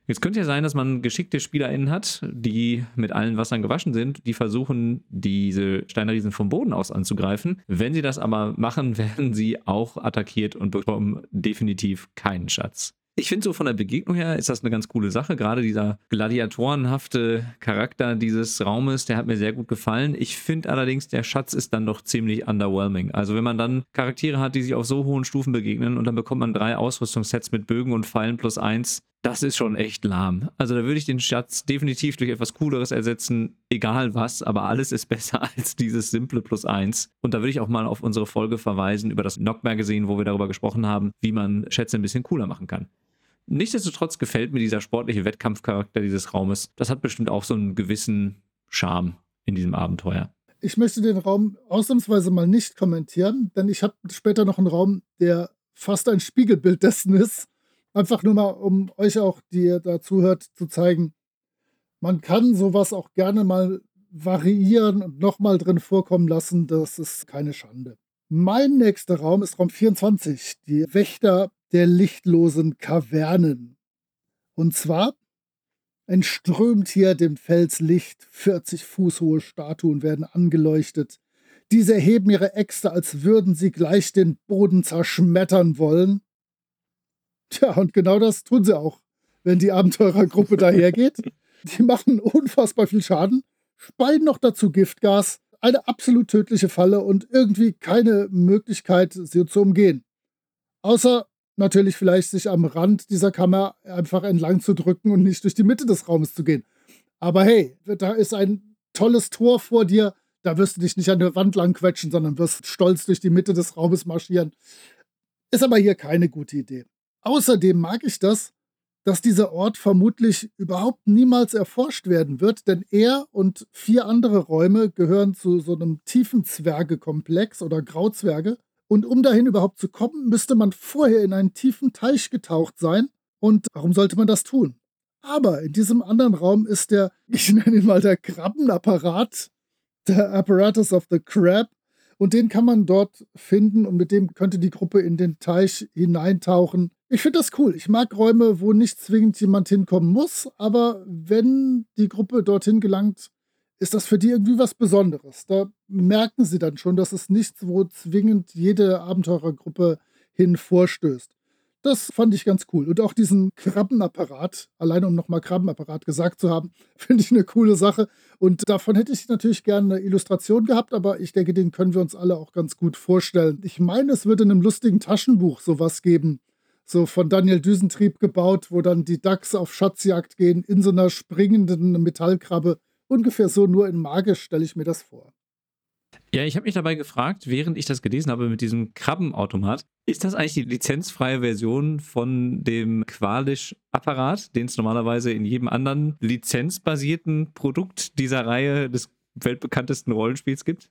Jetzt könnte ja sein, dass man geschickte SpielerInnen hat, die mit allen Wassern gewaschen sind, die versuchen, diese Steinriesen vom Boden aus anzugreifen. Wenn sie das aber machen, werden sie auch attackiert und bekommen definitiv keinen Schatz. Ich finde so von der Begegnung her ist das eine ganz coole Sache. Gerade dieser gladiatorenhafte Charakter dieses Raumes, der hat mir sehr gut gefallen. Ich finde allerdings, der Schatz ist dann doch ziemlich underwhelming. Also wenn man dann Charaktere hat, die sich auf so hohen Stufen begegnen und dann bekommt man drei Ausrüstungssets mit Bögen und Pfeilen plus eins, das ist schon echt lahm. Also da würde ich den Schatz definitiv durch etwas Cooleres ersetzen, egal was, aber alles ist besser als dieses simple Plus 1. Und da würde ich auch mal auf unsere Folge verweisen über das Knock Magazine, wo wir darüber gesprochen haben, wie man Schätze ein bisschen cooler machen kann. Nichtsdestotrotz gefällt mir dieser sportliche Wettkampfcharakter dieses Raumes. Das hat bestimmt auch so einen gewissen Charme in diesem Abenteuer. Ich möchte den Raum ausnahmsweise mal nicht kommentieren, denn ich habe später noch einen Raum, der fast ein Spiegelbild dessen ist Einfach nur mal, um euch auch, die ihr da zuhört, zu zeigen, man kann sowas auch gerne mal variieren und nochmal drin vorkommen lassen. Das ist keine Schande. Mein nächster Raum ist Raum 24, die Wächter der lichtlosen Kavernen. Und zwar entströmt hier dem Fels Licht, 40 Fuß hohe Statuen werden angeleuchtet. Diese erheben ihre Äxte, als würden sie gleich den Boden zerschmettern wollen. Tja, und genau das tun sie auch. wenn die Abenteurergruppe dahergeht. Die machen unfassbar viel Schaden, speien noch dazu Giftgas, eine absolut tödliche Falle und irgendwie keine Möglichkeit, sie zu umgehen. Außer natürlich vielleicht sich am Rand dieser Kammer einfach entlang zu drücken und nicht durch die Mitte des Raumes zu gehen. Aber hey, da ist ein tolles Tor vor dir, da wirst du dich nicht an der Wand lang quetschen, sondern wirst stolz durch die Mitte des Raumes marschieren. Ist aber hier keine gute Idee. Außerdem mag ich das, dass dieser Ort vermutlich überhaupt niemals erforscht werden wird, denn er und vier andere Räume gehören zu so einem tiefen Zwergekomplex oder Grauzwerge. Und um dahin überhaupt zu kommen, müsste man vorher in einen tiefen Teich getaucht sein. Und warum sollte man das tun? Aber in diesem anderen Raum ist der, ich nenne ihn mal der Krabbenapparat, der Apparatus of the Crab. Und den kann man dort finden und mit dem könnte die Gruppe in den Teich hineintauchen ich finde das cool. Ich mag Räume, wo nicht zwingend jemand hinkommen muss, aber wenn die Gruppe dorthin gelangt, ist das für die irgendwie was Besonderes. Da merken sie dann schon, dass es nichts, wo zwingend jede Abenteurergruppe hin vorstößt. Das fand ich ganz cool. Und auch diesen Krabbenapparat, allein um nochmal Krabbenapparat gesagt zu haben, finde ich eine coole Sache. Und davon hätte ich natürlich gerne eine Illustration gehabt, aber ich denke, den können wir uns alle auch ganz gut vorstellen. Ich meine, es würde in einem lustigen Taschenbuch sowas geben so von Daniel Düsentrieb gebaut, wo dann die Dachs auf Schatzjagd gehen in so einer springenden Metallkrabbe. Ungefähr so, nur in magisch stelle ich mir das vor. Ja, ich habe mich dabei gefragt, während ich das gelesen habe mit diesem Krabbenautomat, ist das eigentlich die lizenzfreie Version von dem Qualisch-Apparat, den es normalerweise in jedem anderen lizenzbasierten Produkt dieser Reihe des weltbekanntesten Rollenspiels gibt?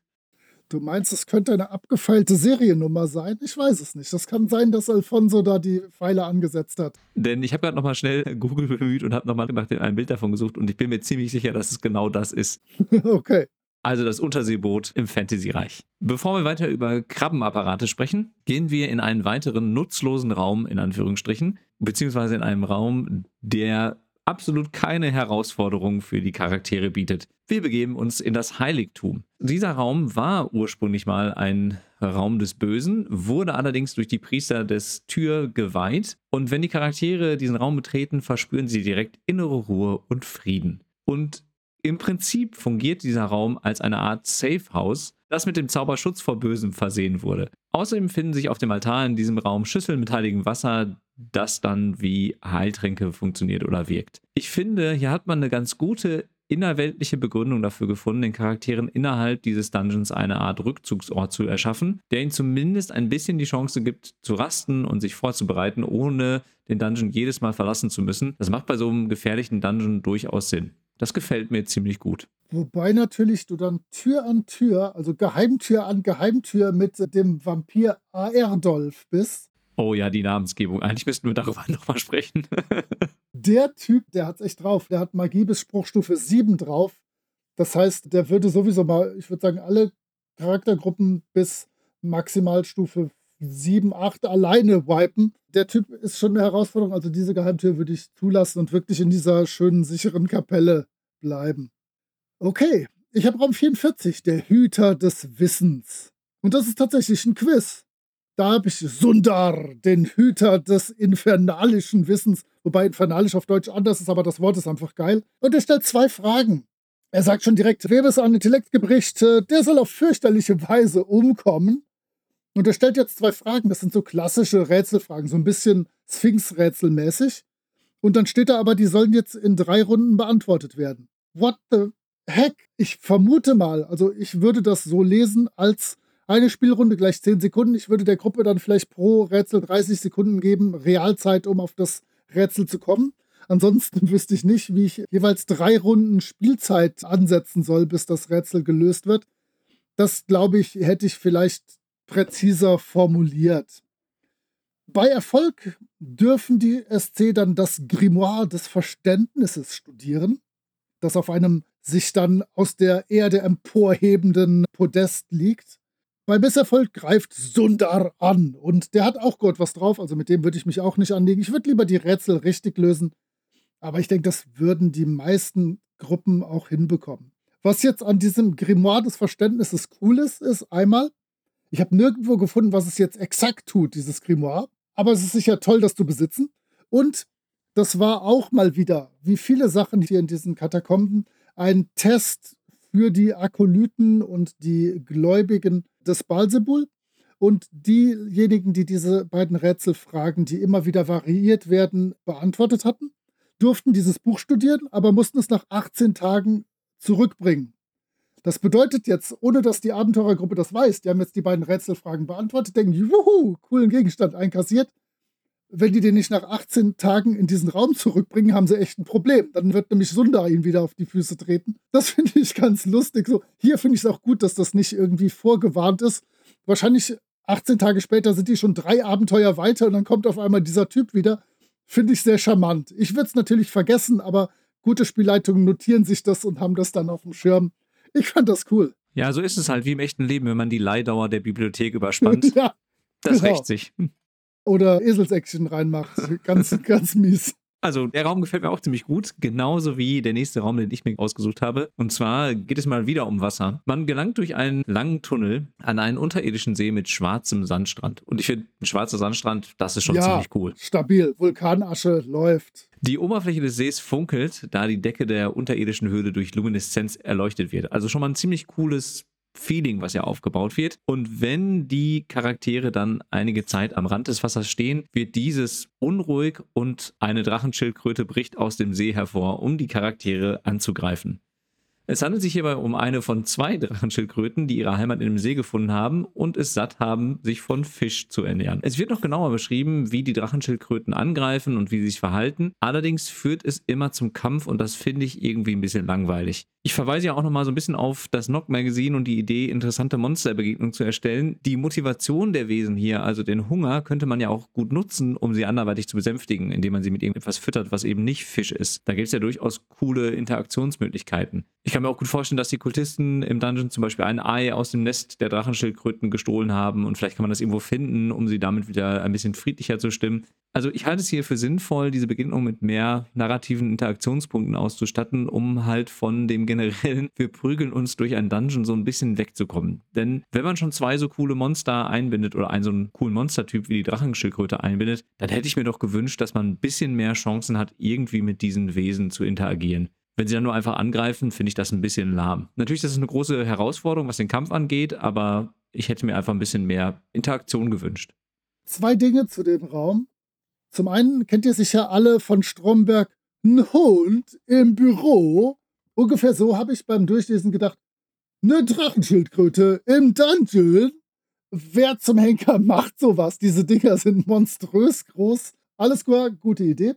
Du meinst, es könnte eine abgefeilte Seriennummer sein? Ich weiß es nicht. Das kann sein, dass Alfonso da die Pfeile angesetzt hat. Denn ich habe gerade nochmal schnell Google bemüht und habe nochmal nach einem Bild davon gesucht und ich bin mir ziemlich sicher, dass es genau das ist. okay. Also das Unterseeboot im Fantasy-Reich. Bevor wir weiter über Krabbenapparate sprechen, gehen wir in einen weiteren nutzlosen Raum, in Anführungsstrichen, beziehungsweise in einem Raum, der absolut keine Herausforderung für die Charaktere bietet. Wir begeben uns in das Heiligtum. Dieser Raum war ursprünglich mal ein Raum des Bösen, wurde allerdings durch die Priester des Tür geweiht und wenn die Charaktere diesen Raum betreten, verspüren sie direkt innere Ruhe und Frieden. Und im Prinzip fungiert dieser Raum als eine Art Safe House, das mit dem Zauberschutz vor Bösem versehen wurde. Außerdem finden sich auf dem Altar in diesem Raum Schüsseln mit heiligem Wasser, das dann wie Heiltränke funktioniert oder wirkt. Ich finde, hier hat man eine ganz gute innerweltliche Begründung dafür gefunden, den Charakteren innerhalb dieses Dungeons eine Art Rückzugsort zu erschaffen, der ihnen zumindest ein bisschen die Chance gibt, zu rasten und sich vorzubereiten, ohne den Dungeon jedes Mal verlassen zu müssen. Das macht bei so einem gefährlichen Dungeon durchaus Sinn. Das gefällt mir ziemlich gut. Wobei natürlich du dann Tür an Tür, also Geheimtür an Geheimtür mit dem Vampir Aerdolf bist. Oh ja, die Namensgebung. Eigentlich müssten wir darüber nochmal sprechen. der Typ, der hat es echt drauf. Der hat Magie bis Spruchstufe 7 drauf. Das heißt, der würde sowieso mal, ich würde sagen, alle Charaktergruppen bis Maximalstufe 7, 8 alleine wipen. Der Typ ist schon eine Herausforderung. Also diese Geheimtür würde ich zulassen und wirklich in dieser schönen, sicheren Kapelle bleiben. Okay, ich habe Raum 44, der Hüter des Wissens. Und das ist tatsächlich ein Quiz. Da habe ich Sundar, den Hüter des infernalischen Wissens, wobei infernalisch auf Deutsch anders ist, aber das Wort ist einfach geil. Und er stellt zwei Fragen. Er sagt schon direkt, wer es an Intellekt gebricht, der soll auf fürchterliche Weise umkommen. Und er stellt jetzt zwei Fragen, das sind so klassische Rätselfragen, so ein bisschen Sphinx-Rätselmäßig. Und dann steht da aber, die sollen jetzt in drei Runden beantwortet werden. What the heck? Ich vermute mal, also ich würde das so lesen als eine Spielrunde gleich 10 Sekunden. Ich würde der Gruppe dann vielleicht pro Rätsel 30 Sekunden geben, Realzeit, um auf das Rätsel zu kommen. Ansonsten wüsste ich nicht, wie ich jeweils drei Runden Spielzeit ansetzen soll, bis das Rätsel gelöst wird. Das, glaube ich, hätte ich vielleicht präziser formuliert. Bei Erfolg dürfen die SC dann das Grimoire des Verständnisses studieren, das auf einem sich dann aus der Erde emporhebenden Podest liegt. Bei Misserfolg greift Sundar an und der hat auch Gott was drauf, also mit dem würde ich mich auch nicht anlegen. Ich würde lieber die Rätsel richtig lösen, aber ich denke, das würden die meisten Gruppen auch hinbekommen. Was jetzt an diesem Grimoire des Verständnisses cool ist, ist einmal, ich habe nirgendwo gefunden, was es jetzt exakt tut, dieses Grimoire. Aber es ist sicher toll, das zu besitzen. Und das war auch mal wieder, wie viele Sachen hier in diesen Katakomben, ein Test für die Akolyten und die Gläubigen des Balsebul. Und diejenigen, die diese beiden Rätselfragen, die immer wieder variiert werden, beantwortet hatten, durften dieses Buch studieren, aber mussten es nach 18 Tagen zurückbringen. Das bedeutet jetzt, ohne dass die Abenteurergruppe das weiß, die haben jetzt die beiden Rätselfragen beantwortet, denken, juhu, coolen Gegenstand einkassiert. Wenn die den nicht nach 18 Tagen in diesen Raum zurückbringen, haben sie echt ein Problem. Dann wird nämlich Sunda ihn wieder auf die Füße treten. Das finde ich ganz lustig. So, hier finde ich es auch gut, dass das nicht irgendwie vorgewarnt ist. Wahrscheinlich 18 Tage später sind die schon drei Abenteuer weiter und dann kommt auf einmal dieser Typ wieder. Finde ich sehr charmant. Ich würde es natürlich vergessen, aber gute Spielleitungen notieren sich das und haben das dann auf dem Schirm. Ich fand das cool. Ja, so ist es halt wie im echten Leben, wenn man die Leihdauer der Bibliothek überspannt. ja, das genau. rächt sich. Oder Eselsäckchen reinmacht. Ganz, ganz mies. Also der Raum gefällt mir auch ziemlich gut, genauso wie der nächste Raum, den ich mir ausgesucht habe. Und zwar geht es mal wieder um Wasser. Man gelangt durch einen langen Tunnel an einen unterirdischen See mit schwarzem Sandstrand. Und ich finde, ein schwarzer Sandstrand, das ist schon ja, ziemlich cool. Stabil, Vulkanasche läuft. Die Oberfläche des Sees funkelt, da die Decke der unterirdischen Höhle durch Lumineszenz erleuchtet wird. Also schon mal ein ziemlich cooles Feeling, was ja aufgebaut wird. Und wenn die Charaktere dann einige Zeit am Rand des Wassers stehen, wird dieses unruhig und eine Drachenschildkröte bricht aus dem See hervor, um die Charaktere anzugreifen. Es handelt sich hierbei um eine von zwei Drachenschildkröten, die ihre Heimat in dem See gefunden haben und es satt haben, sich von Fisch zu ernähren. Es wird noch genauer beschrieben, wie die Drachenschildkröten angreifen und wie sie sich verhalten. Allerdings führt es immer zum Kampf und das finde ich irgendwie ein bisschen langweilig. Ich verweise ja auch nochmal so ein bisschen auf das Nock Magazine und die Idee, interessante Monsterbegegnungen zu erstellen. Die Motivation der Wesen hier, also den Hunger, könnte man ja auch gut nutzen, um sie anderweitig zu besänftigen, indem man sie mit irgendetwas füttert, was eben nicht Fisch ist. Da gibt es ja durchaus coole Interaktionsmöglichkeiten. Ich kann mir auch gut vorstellen, dass die Kultisten im Dungeon zum Beispiel ein Ei aus dem Nest der Drachenschildkröten gestohlen haben und vielleicht kann man das irgendwo finden, um sie damit wieder ein bisschen friedlicher zu stimmen. Also ich halte es hier für sinnvoll, diese Begegnung mit mehr narrativen Interaktionspunkten auszustatten, um halt von dem generellen, wir prügeln uns durch einen Dungeon so ein bisschen wegzukommen. Denn wenn man schon zwei so coole Monster einbindet oder einen so einen coolen Monstertyp wie die Drachenschildkröte einbindet, dann hätte ich mir doch gewünscht, dass man ein bisschen mehr Chancen hat, irgendwie mit diesen Wesen zu interagieren. Wenn sie dann nur einfach angreifen, finde ich das ein bisschen lahm. Natürlich, das ist eine große Herausforderung, was den Kampf angeht, aber ich hätte mir einfach ein bisschen mehr Interaktion gewünscht. Zwei Dinge zu dem Raum. Zum einen kennt ihr sicher alle von Stromberg, ein Hund im Büro. Ungefähr so habe ich beim Durchlesen gedacht, eine Drachenschildkröte im Dungeon. Wer zum Henker macht sowas? Diese Dinger sind monströs groß. Alles gut, gute Idee.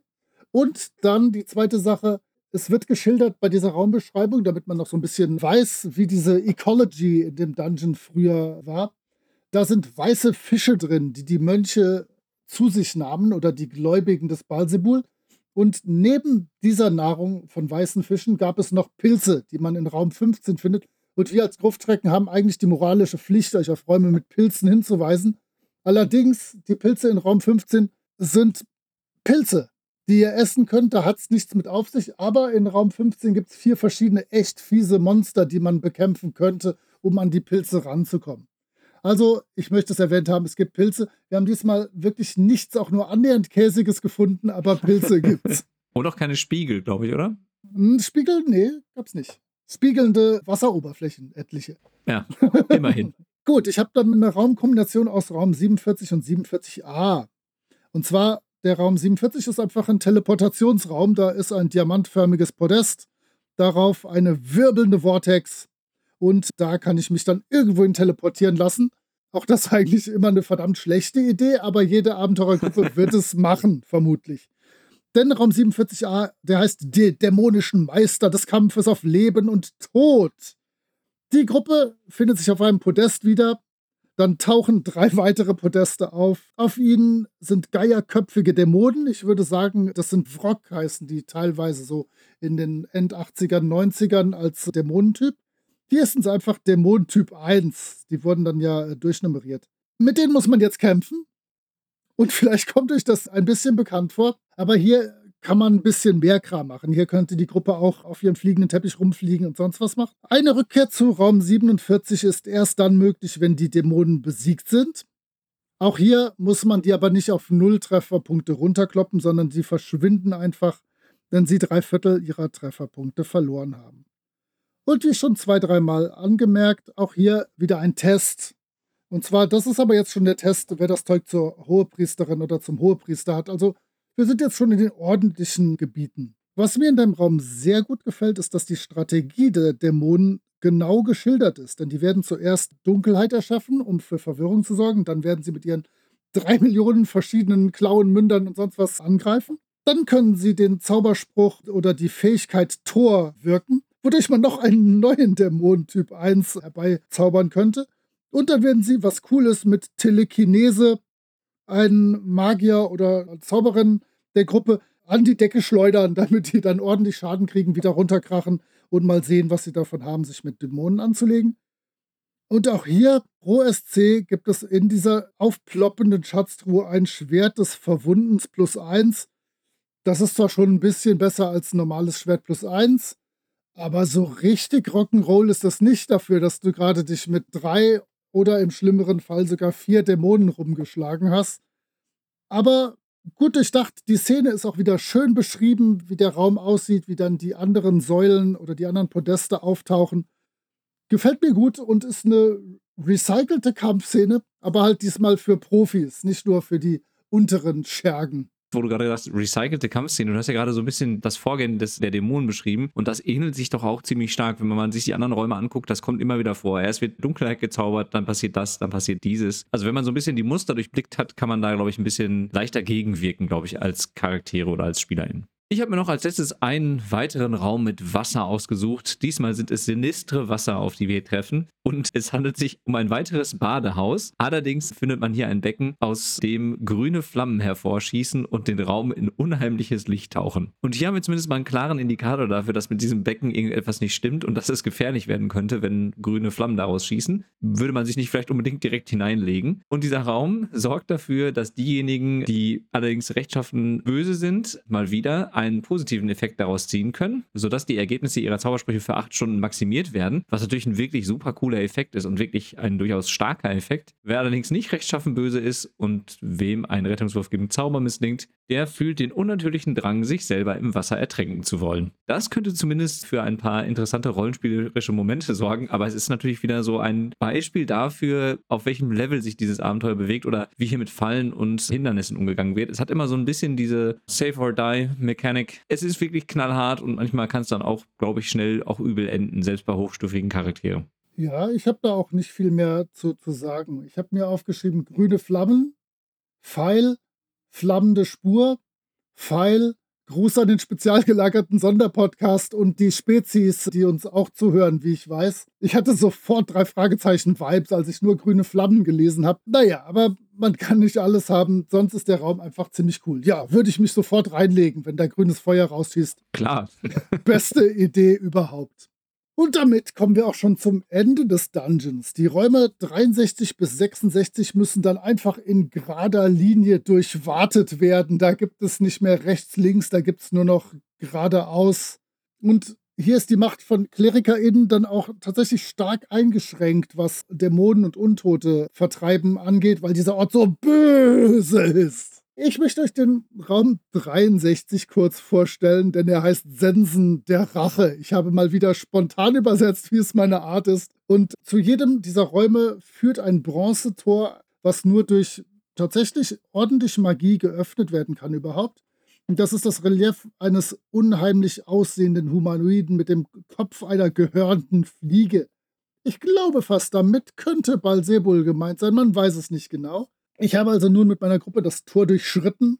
Und dann die zweite Sache, es wird geschildert bei dieser Raumbeschreibung, damit man noch so ein bisschen weiß, wie diese Ecology in dem Dungeon früher war. Da sind weiße Fische drin, die die Mönche zu sich nahmen oder die Gläubigen des Balsebul. Und neben dieser Nahrung von weißen Fischen gab es noch Pilze, die man in Raum 15 findet. Und wir als Gruftrecken haben eigentlich die moralische Pflicht, euch auf Räume mit Pilzen hinzuweisen. Allerdings, die Pilze in Raum 15 sind Pilze, die ihr essen könnt. Da hat es nichts mit auf sich. Aber in Raum 15 gibt es vier verschiedene echt fiese Monster, die man bekämpfen könnte, um an die Pilze ranzukommen. Also, ich möchte es erwähnt haben, es gibt Pilze. Wir haben diesmal wirklich nichts, auch nur annähernd Käsiges gefunden, aber Pilze gibt's. Und auch keine Spiegel, glaube ich, oder? Hm, Spiegel? Nee, gab's nicht. Spiegelnde Wasseroberflächen, etliche. Ja, immerhin. Gut, ich habe dann eine Raumkombination aus Raum 47 und 47a. Und zwar, der Raum 47 ist einfach ein Teleportationsraum. Da ist ein diamantförmiges Podest, darauf eine wirbelnde Vortex, und da kann ich mich dann irgendwohin teleportieren lassen. Auch das ist eigentlich immer eine verdammt schlechte Idee, aber jede Abenteurergruppe wird es machen, vermutlich. Denn Raum 47a, der heißt die dämonischen Meister des Kampfes auf Leben und Tod. Die Gruppe findet sich auf einem Podest wieder. Dann tauchen drei weitere Podeste auf. Auf ihnen sind geierköpfige Dämonen. Ich würde sagen, das sind Wrock, heißen die teilweise so in den End-80ern, 90ern als Dämonentyp. Hier sind es einfach Dämonen Typ 1. Die wurden dann ja äh, durchnummeriert. Mit denen muss man jetzt kämpfen. Und vielleicht kommt euch das ein bisschen bekannt vor. Aber hier kann man ein bisschen mehr Kram machen. Hier könnte die Gruppe auch auf ihrem fliegenden Teppich rumfliegen und sonst was machen. Eine Rückkehr zu Raum 47 ist erst dann möglich, wenn die Dämonen besiegt sind. Auch hier muss man die aber nicht auf null Trefferpunkte runterkloppen, sondern sie verschwinden einfach, wenn sie drei Viertel ihrer Trefferpunkte verloren haben. Und wie schon zwei, dreimal angemerkt, auch hier wieder ein Test. Und zwar, das ist aber jetzt schon der Test, wer das Zeug zur Hohepriesterin oder zum Hohepriester hat. Also wir sind jetzt schon in den ordentlichen Gebieten. Was mir in deinem Raum sehr gut gefällt, ist, dass die Strategie der Dämonen genau geschildert ist. Denn die werden zuerst Dunkelheit erschaffen, um für Verwirrung zu sorgen. Dann werden sie mit ihren drei Millionen verschiedenen Klauen, Mündern und sonst was angreifen. Dann können sie den Zauberspruch oder die Fähigkeit Tor wirken, wodurch man noch einen neuen Dämon Typ 1 herbeizaubern könnte. Und dann werden sie, was cool ist, mit Telekinese einen Magier oder Zauberin der Gruppe an die Decke schleudern, damit die dann ordentlich Schaden kriegen, wieder runterkrachen und mal sehen, was sie davon haben, sich mit Dämonen anzulegen. Und auch hier pro SC gibt es in dieser aufploppenden Schatztruhe ein Schwert des Verwundens plus 1. Das ist zwar schon ein bisschen besser als normales Schwert plus 1, aber so richtig Rock'n'Roll ist das nicht dafür, dass du gerade dich mit drei oder im schlimmeren Fall sogar vier Dämonen rumgeschlagen hast. Aber gut durchdacht. Die Szene ist auch wieder schön beschrieben, wie der Raum aussieht, wie dann die anderen Säulen oder die anderen Podeste auftauchen. Gefällt mir gut und ist eine recycelte Kampfszene, aber halt diesmal für Profis, nicht nur für die unteren Schergen wo du gerade sagst, recycelte Kampfszene, du hast ja gerade so ein bisschen das Vorgehen des, der Dämonen beschrieben und das ähnelt sich doch auch ziemlich stark, wenn man sich die anderen Räume anguckt, das kommt immer wieder vor. Erst wird Dunkelheit gezaubert, dann passiert das, dann passiert dieses. Also wenn man so ein bisschen die Muster durchblickt hat, kann man da, glaube ich, ein bisschen leichter gegenwirken, glaube ich, als Charaktere oder als SpielerInnen. Ich habe mir noch als letztes einen weiteren Raum mit Wasser ausgesucht. Diesmal sind es sinistre Wasser, auf die wir hier treffen. Und es handelt sich um ein weiteres Badehaus. Allerdings findet man hier ein Becken, aus dem grüne Flammen hervorschießen und den Raum in unheimliches Licht tauchen. Und hier haben wir zumindest mal einen klaren Indikator dafür, dass mit diesem Becken irgendetwas nicht stimmt und dass es gefährlich werden könnte, wenn grüne Flammen daraus schießen. Würde man sich nicht vielleicht unbedingt direkt hineinlegen. Und dieser Raum sorgt dafür, dass diejenigen, die allerdings rechtschaffen böse sind, mal wieder einen positiven Effekt daraus ziehen können, sodass die Ergebnisse ihrer Zaubersprüche für acht Stunden maximiert werden, was natürlich ein wirklich super cooler Effekt ist und wirklich ein durchaus starker Effekt. Wer allerdings nicht rechtschaffen böse ist und wem ein Rettungswurf gegen Zauber misslingt, der fühlt den unnatürlichen Drang, sich selber im Wasser ertränken zu wollen. Das könnte zumindest für ein paar interessante rollenspielerische Momente sorgen, aber es ist natürlich wieder so ein Beispiel dafür, auf welchem Level sich dieses Abenteuer bewegt oder wie hier mit Fallen und Hindernissen umgegangen wird. Es hat immer so ein bisschen diese Save or Die Mechanik. Es ist wirklich knallhart und manchmal kann es dann auch, glaube ich, schnell auch übel enden, selbst bei hochstufigen Charakteren. Ja, ich habe da auch nicht viel mehr zu, zu sagen. Ich habe mir aufgeschrieben, grüne Flammen, Pfeil, flammende Spur, Pfeil, Gruß an den spezial gelagerten Sonderpodcast und die Spezies, die uns auch zuhören, wie ich weiß. Ich hatte sofort drei Fragezeichen-Vibes, als ich nur grüne Flammen gelesen habe. Naja, aber man kann nicht alles haben, sonst ist der Raum einfach ziemlich cool. Ja, würde ich mich sofort reinlegen, wenn da grünes Feuer rausschießt. Klar. Beste Idee überhaupt. Und damit kommen wir auch schon zum Ende des Dungeons. Die Räume 63 bis 66 müssen dann einfach in gerader Linie durchwartet werden. Da gibt es nicht mehr rechts, links, da gibt es nur noch geradeaus. Und hier ist die Macht von KlerikerInnen dann auch tatsächlich stark eingeschränkt, was Dämonen und Untote vertreiben angeht, weil dieser Ort so böse ist. Ich möchte euch den Raum 63 kurz vorstellen, denn er heißt Sensen der Rache. Ich habe mal wieder spontan übersetzt, wie es meine Art ist. Und zu jedem dieser Räume führt ein Bronzetor, was nur durch tatsächlich ordentliche Magie geöffnet werden kann überhaupt. Und das ist das Relief eines unheimlich aussehenden Humanoiden mit dem Kopf einer gehörnten Fliege. Ich glaube fast, damit könnte Balsebul gemeint sein, man weiß es nicht genau. Ich habe also nun mit meiner Gruppe das Tor durchschritten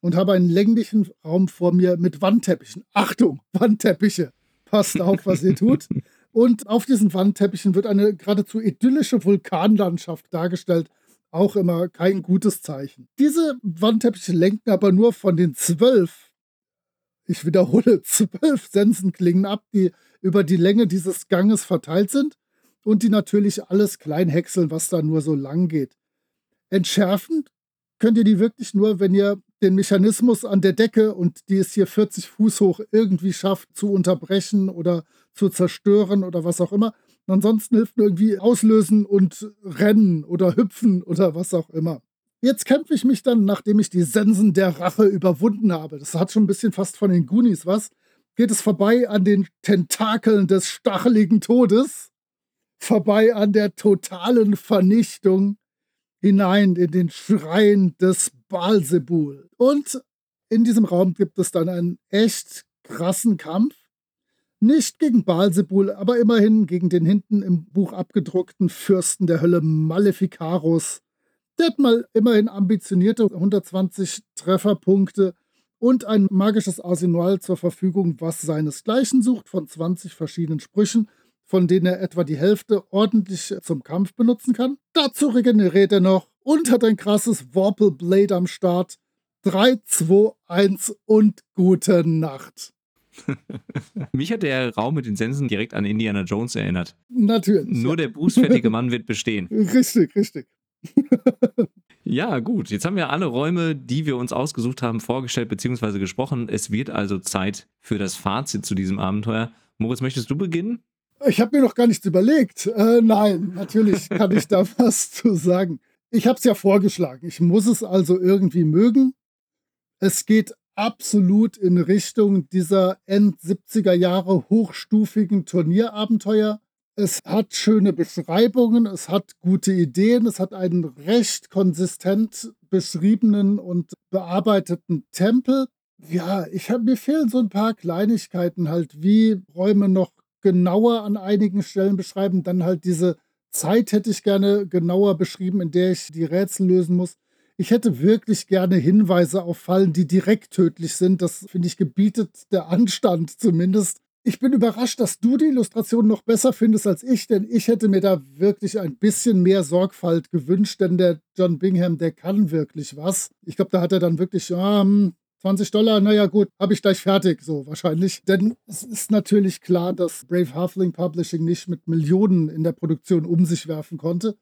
und habe einen länglichen Raum vor mir mit Wandteppichen. Achtung, Wandteppiche. Passt auf, was ihr tut. Und auf diesen Wandteppichen wird eine geradezu idyllische Vulkanlandschaft dargestellt. Auch immer kein gutes Zeichen. Diese Wandteppiche lenken aber nur von den zwölf, ich wiederhole, zwölf Sensenklingen ab, die über die Länge dieses Ganges verteilt sind und die natürlich alles klein häckseln, was da nur so lang geht. Entschärfen könnt ihr die wirklich nur, wenn ihr den Mechanismus an der Decke und die ist hier 40 Fuß hoch irgendwie schafft zu unterbrechen oder zu zerstören oder was auch immer. Und ansonsten hilft nur irgendwie auslösen und rennen oder hüpfen oder was auch immer. Jetzt kämpfe ich mich dann, nachdem ich die Sensen der Rache überwunden habe. Das hat schon ein bisschen fast von den Goonies was. Geht es vorbei an den Tentakeln des stacheligen Todes, vorbei an der totalen Vernichtung, hinein in den Schrein des Baalsebul. Und in diesem Raum gibt es dann einen echt krassen Kampf. Nicht gegen Baalsebul, aber immerhin gegen den hinten im Buch abgedruckten Fürsten der Hölle Maleficarus. Der hat mal immerhin ambitionierte 120 Trefferpunkte und ein magisches Arsenal zur Verfügung, was seinesgleichen sucht, von 20 verschiedenen Sprüchen, von denen er etwa die Hälfte ordentlich zum Kampf benutzen kann. Dazu regeneriert er noch und hat ein krasses Warple Blade am Start. 3, 2, 1 und gute Nacht. Mich hat der Raum mit den Sensen direkt an Indiana Jones erinnert. Natürlich. Nur ja. der bußfertige Mann wird bestehen. Richtig, richtig. Ja, gut. Jetzt haben wir alle Räume, die wir uns ausgesucht haben, vorgestellt bzw. gesprochen. Es wird also Zeit für das Fazit zu diesem Abenteuer. Moritz, möchtest du beginnen? Ich habe mir noch gar nichts überlegt. Äh, nein, natürlich kann ich da was zu sagen. Ich habe es ja vorgeschlagen. Ich muss es also irgendwie mögen. Es geht absolut in Richtung dieser End-70er Jahre hochstufigen Turnierabenteuer. Es hat schöne Beschreibungen, es hat gute Ideen, es hat einen recht konsistent beschriebenen und bearbeiteten Tempel. Ja, ich hab, mir fehlen so ein paar Kleinigkeiten halt, wie Räume noch genauer an einigen Stellen beschreiben. Dann halt diese Zeit hätte ich gerne genauer beschrieben, in der ich die Rätsel lösen muss. Ich hätte wirklich gerne Hinweise auf Fallen, die direkt tödlich sind. Das, finde ich, gebietet der Anstand zumindest. Ich bin überrascht, dass du die Illustration noch besser findest als ich, denn ich hätte mir da wirklich ein bisschen mehr Sorgfalt gewünscht, denn der John Bingham, der kann wirklich was. Ich glaube, da hat er dann wirklich, ähm, 20 Dollar, naja gut, habe ich gleich fertig, so wahrscheinlich. Denn es ist natürlich klar, dass Brave Halfling Publishing nicht mit Millionen in der Produktion um sich werfen konnte.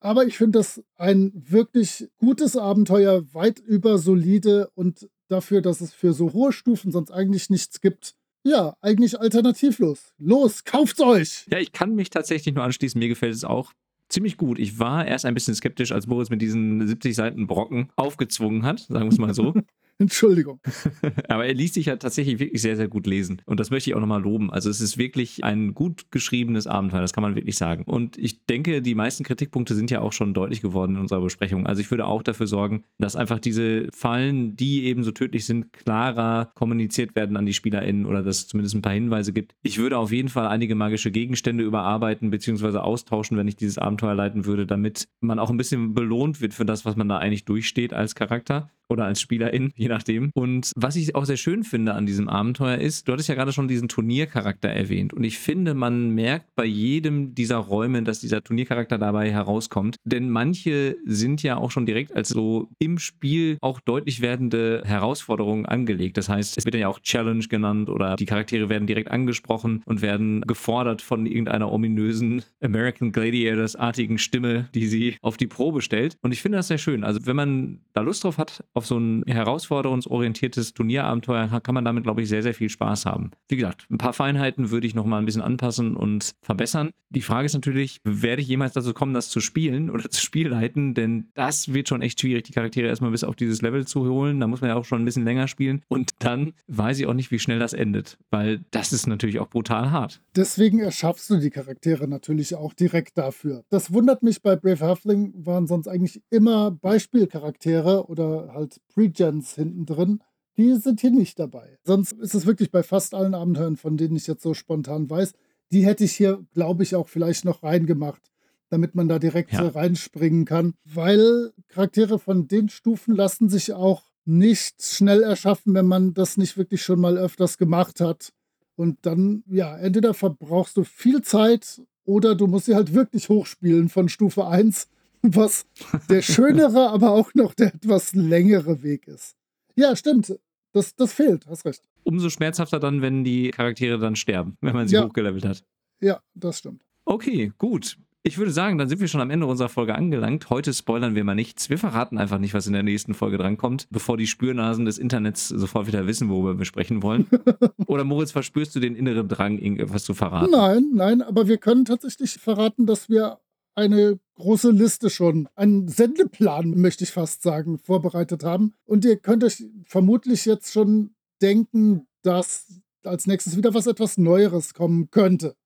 Aber ich finde das ein wirklich gutes Abenteuer, weit über solide und dafür, dass es für so hohe Stufen sonst eigentlich nichts gibt. Ja, eigentlich alternativlos. Los, kauft's euch! Ja, ich kann mich tatsächlich nur anschließen. Mir gefällt es auch ziemlich gut. Ich war erst ein bisschen skeptisch, als Boris mit diesen 70 Seiten Brocken aufgezwungen hat, sagen wir es mal so. Entschuldigung. Aber er ließ sich ja tatsächlich wirklich sehr, sehr gut lesen. Und das möchte ich auch nochmal loben. Also es ist wirklich ein gut geschriebenes Abenteuer, das kann man wirklich sagen. Und ich denke, die meisten Kritikpunkte sind ja auch schon deutlich geworden in unserer Besprechung. Also ich würde auch dafür sorgen, dass einfach diese Fallen, die eben so tödlich sind, klarer kommuniziert werden an die SpielerInnen oder dass es zumindest ein paar Hinweise gibt. Ich würde auf jeden Fall einige magische Gegenstände überarbeiten bzw. austauschen, wenn ich dieses Abenteuer leiten würde, damit man auch ein bisschen belohnt wird für das, was man da eigentlich durchsteht als Charakter oder als Spielerin, je nachdem. Und was ich auch sehr schön finde an diesem Abenteuer ist, du hattest ja gerade schon diesen Turniercharakter erwähnt. Und ich finde, man merkt bei jedem dieser Räume, dass dieser Turniercharakter dabei herauskommt. Denn manche sind ja auch schon direkt als so im Spiel auch deutlich werdende Herausforderungen angelegt. Das heißt, es wird ja auch Challenge genannt oder die Charaktere werden direkt angesprochen und werden gefordert von irgendeiner ominösen American Gladiators-artigen Stimme, die sie auf die Probe stellt. Und ich finde das sehr schön. Also wenn man da Lust drauf hat, auf so ein herausforderungsorientiertes Turnierabenteuer, kann man damit, glaube ich, sehr, sehr viel Spaß haben. Wie gesagt, ein paar Feinheiten würde ich noch mal ein bisschen anpassen und verbessern. Die Frage ist natürlich, werde ich jemals dazu kommen, das zu spielen oder zu spielleiten? Denn das wird schon echt schwierig, die Charaktere erstmal bis auf dieses Level zu holen. Da muss man ja auch schon ein bisschen länger spielen. Und dann weiß ich auch nicht, wie schnell das endet, weil das ist natürlich auch brutal hart. Deswegen erschaffst du die Charaktere natürlich auch direkt dafür. Das wundert mich bei Brave Halfling, waren sonst eigentlich immer Beispielcharaktere oder halt Pre-Gens hinten drin. Die sind hier nicht dabei. Sonst ist es wirklich bei fast allen Abenteuern, von denen ich jetzt so spontan weiß, die hätte ich hier, glaube ich, auch vielleicht noch reingemacht, damit man da direkt Ja. reinspringen kann. Weil Charaktere von den Stufen lassen sich auch nicht schnell erschaffen, wenn man das nicht wirklich schon mal öfters gemacht hat. Und dann, ja, entweder verbrauchst du viel Zeit oder du musst sie halt wirklich hochspielen von Stufe 1, was der schönere, aber auch noch der etwas längere Weg ist. Ja, stimmt. Das, das fehlt, hast recht. Umso schmerzhafter dann, wenn die Charaktere dann sterben, wenn man sie Ja. hochgelevelt hat. Ja, das stimmt. Okay, gut. Ich würde sagen, dann sind wir schon am Ende unserer Folge angelangt. Heute spoilern wir mal nichts. Wir verraten einfach nicht, was in der nächsten Folge drankommt, bevor die Spürnasen des Internets sofort wieder wissen, worüber wir sprechen wollen. Oder Moritz, verspürst du den inneren Drang, irgendetwas zu verraten? Nein, nein, aber wir können tatsächlich verraten, dass wir eine große Liste schon, einen Sendeplan, möchte ich fast sagen, vorbereitet haben. Und ihr könnt euch vermutlich jetzt schon denken, dass als nächstes wieder was etwas Neueres kommen könnte.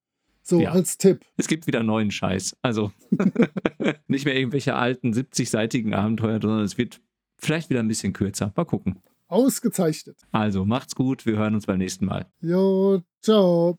So ja. als Tipp. Es gibt wieder neuen Scheiß. Also nicht mehr irgendwelche alten 70-seitigen Abenteuer, sondern es wird vielleicht wieder ein bisschen kürzer. Mal gucken. Ausgezeichnet. Also macht's gut. Wir hören uns beim nächsten Mal. Jo, ciao.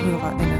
HörerInnen.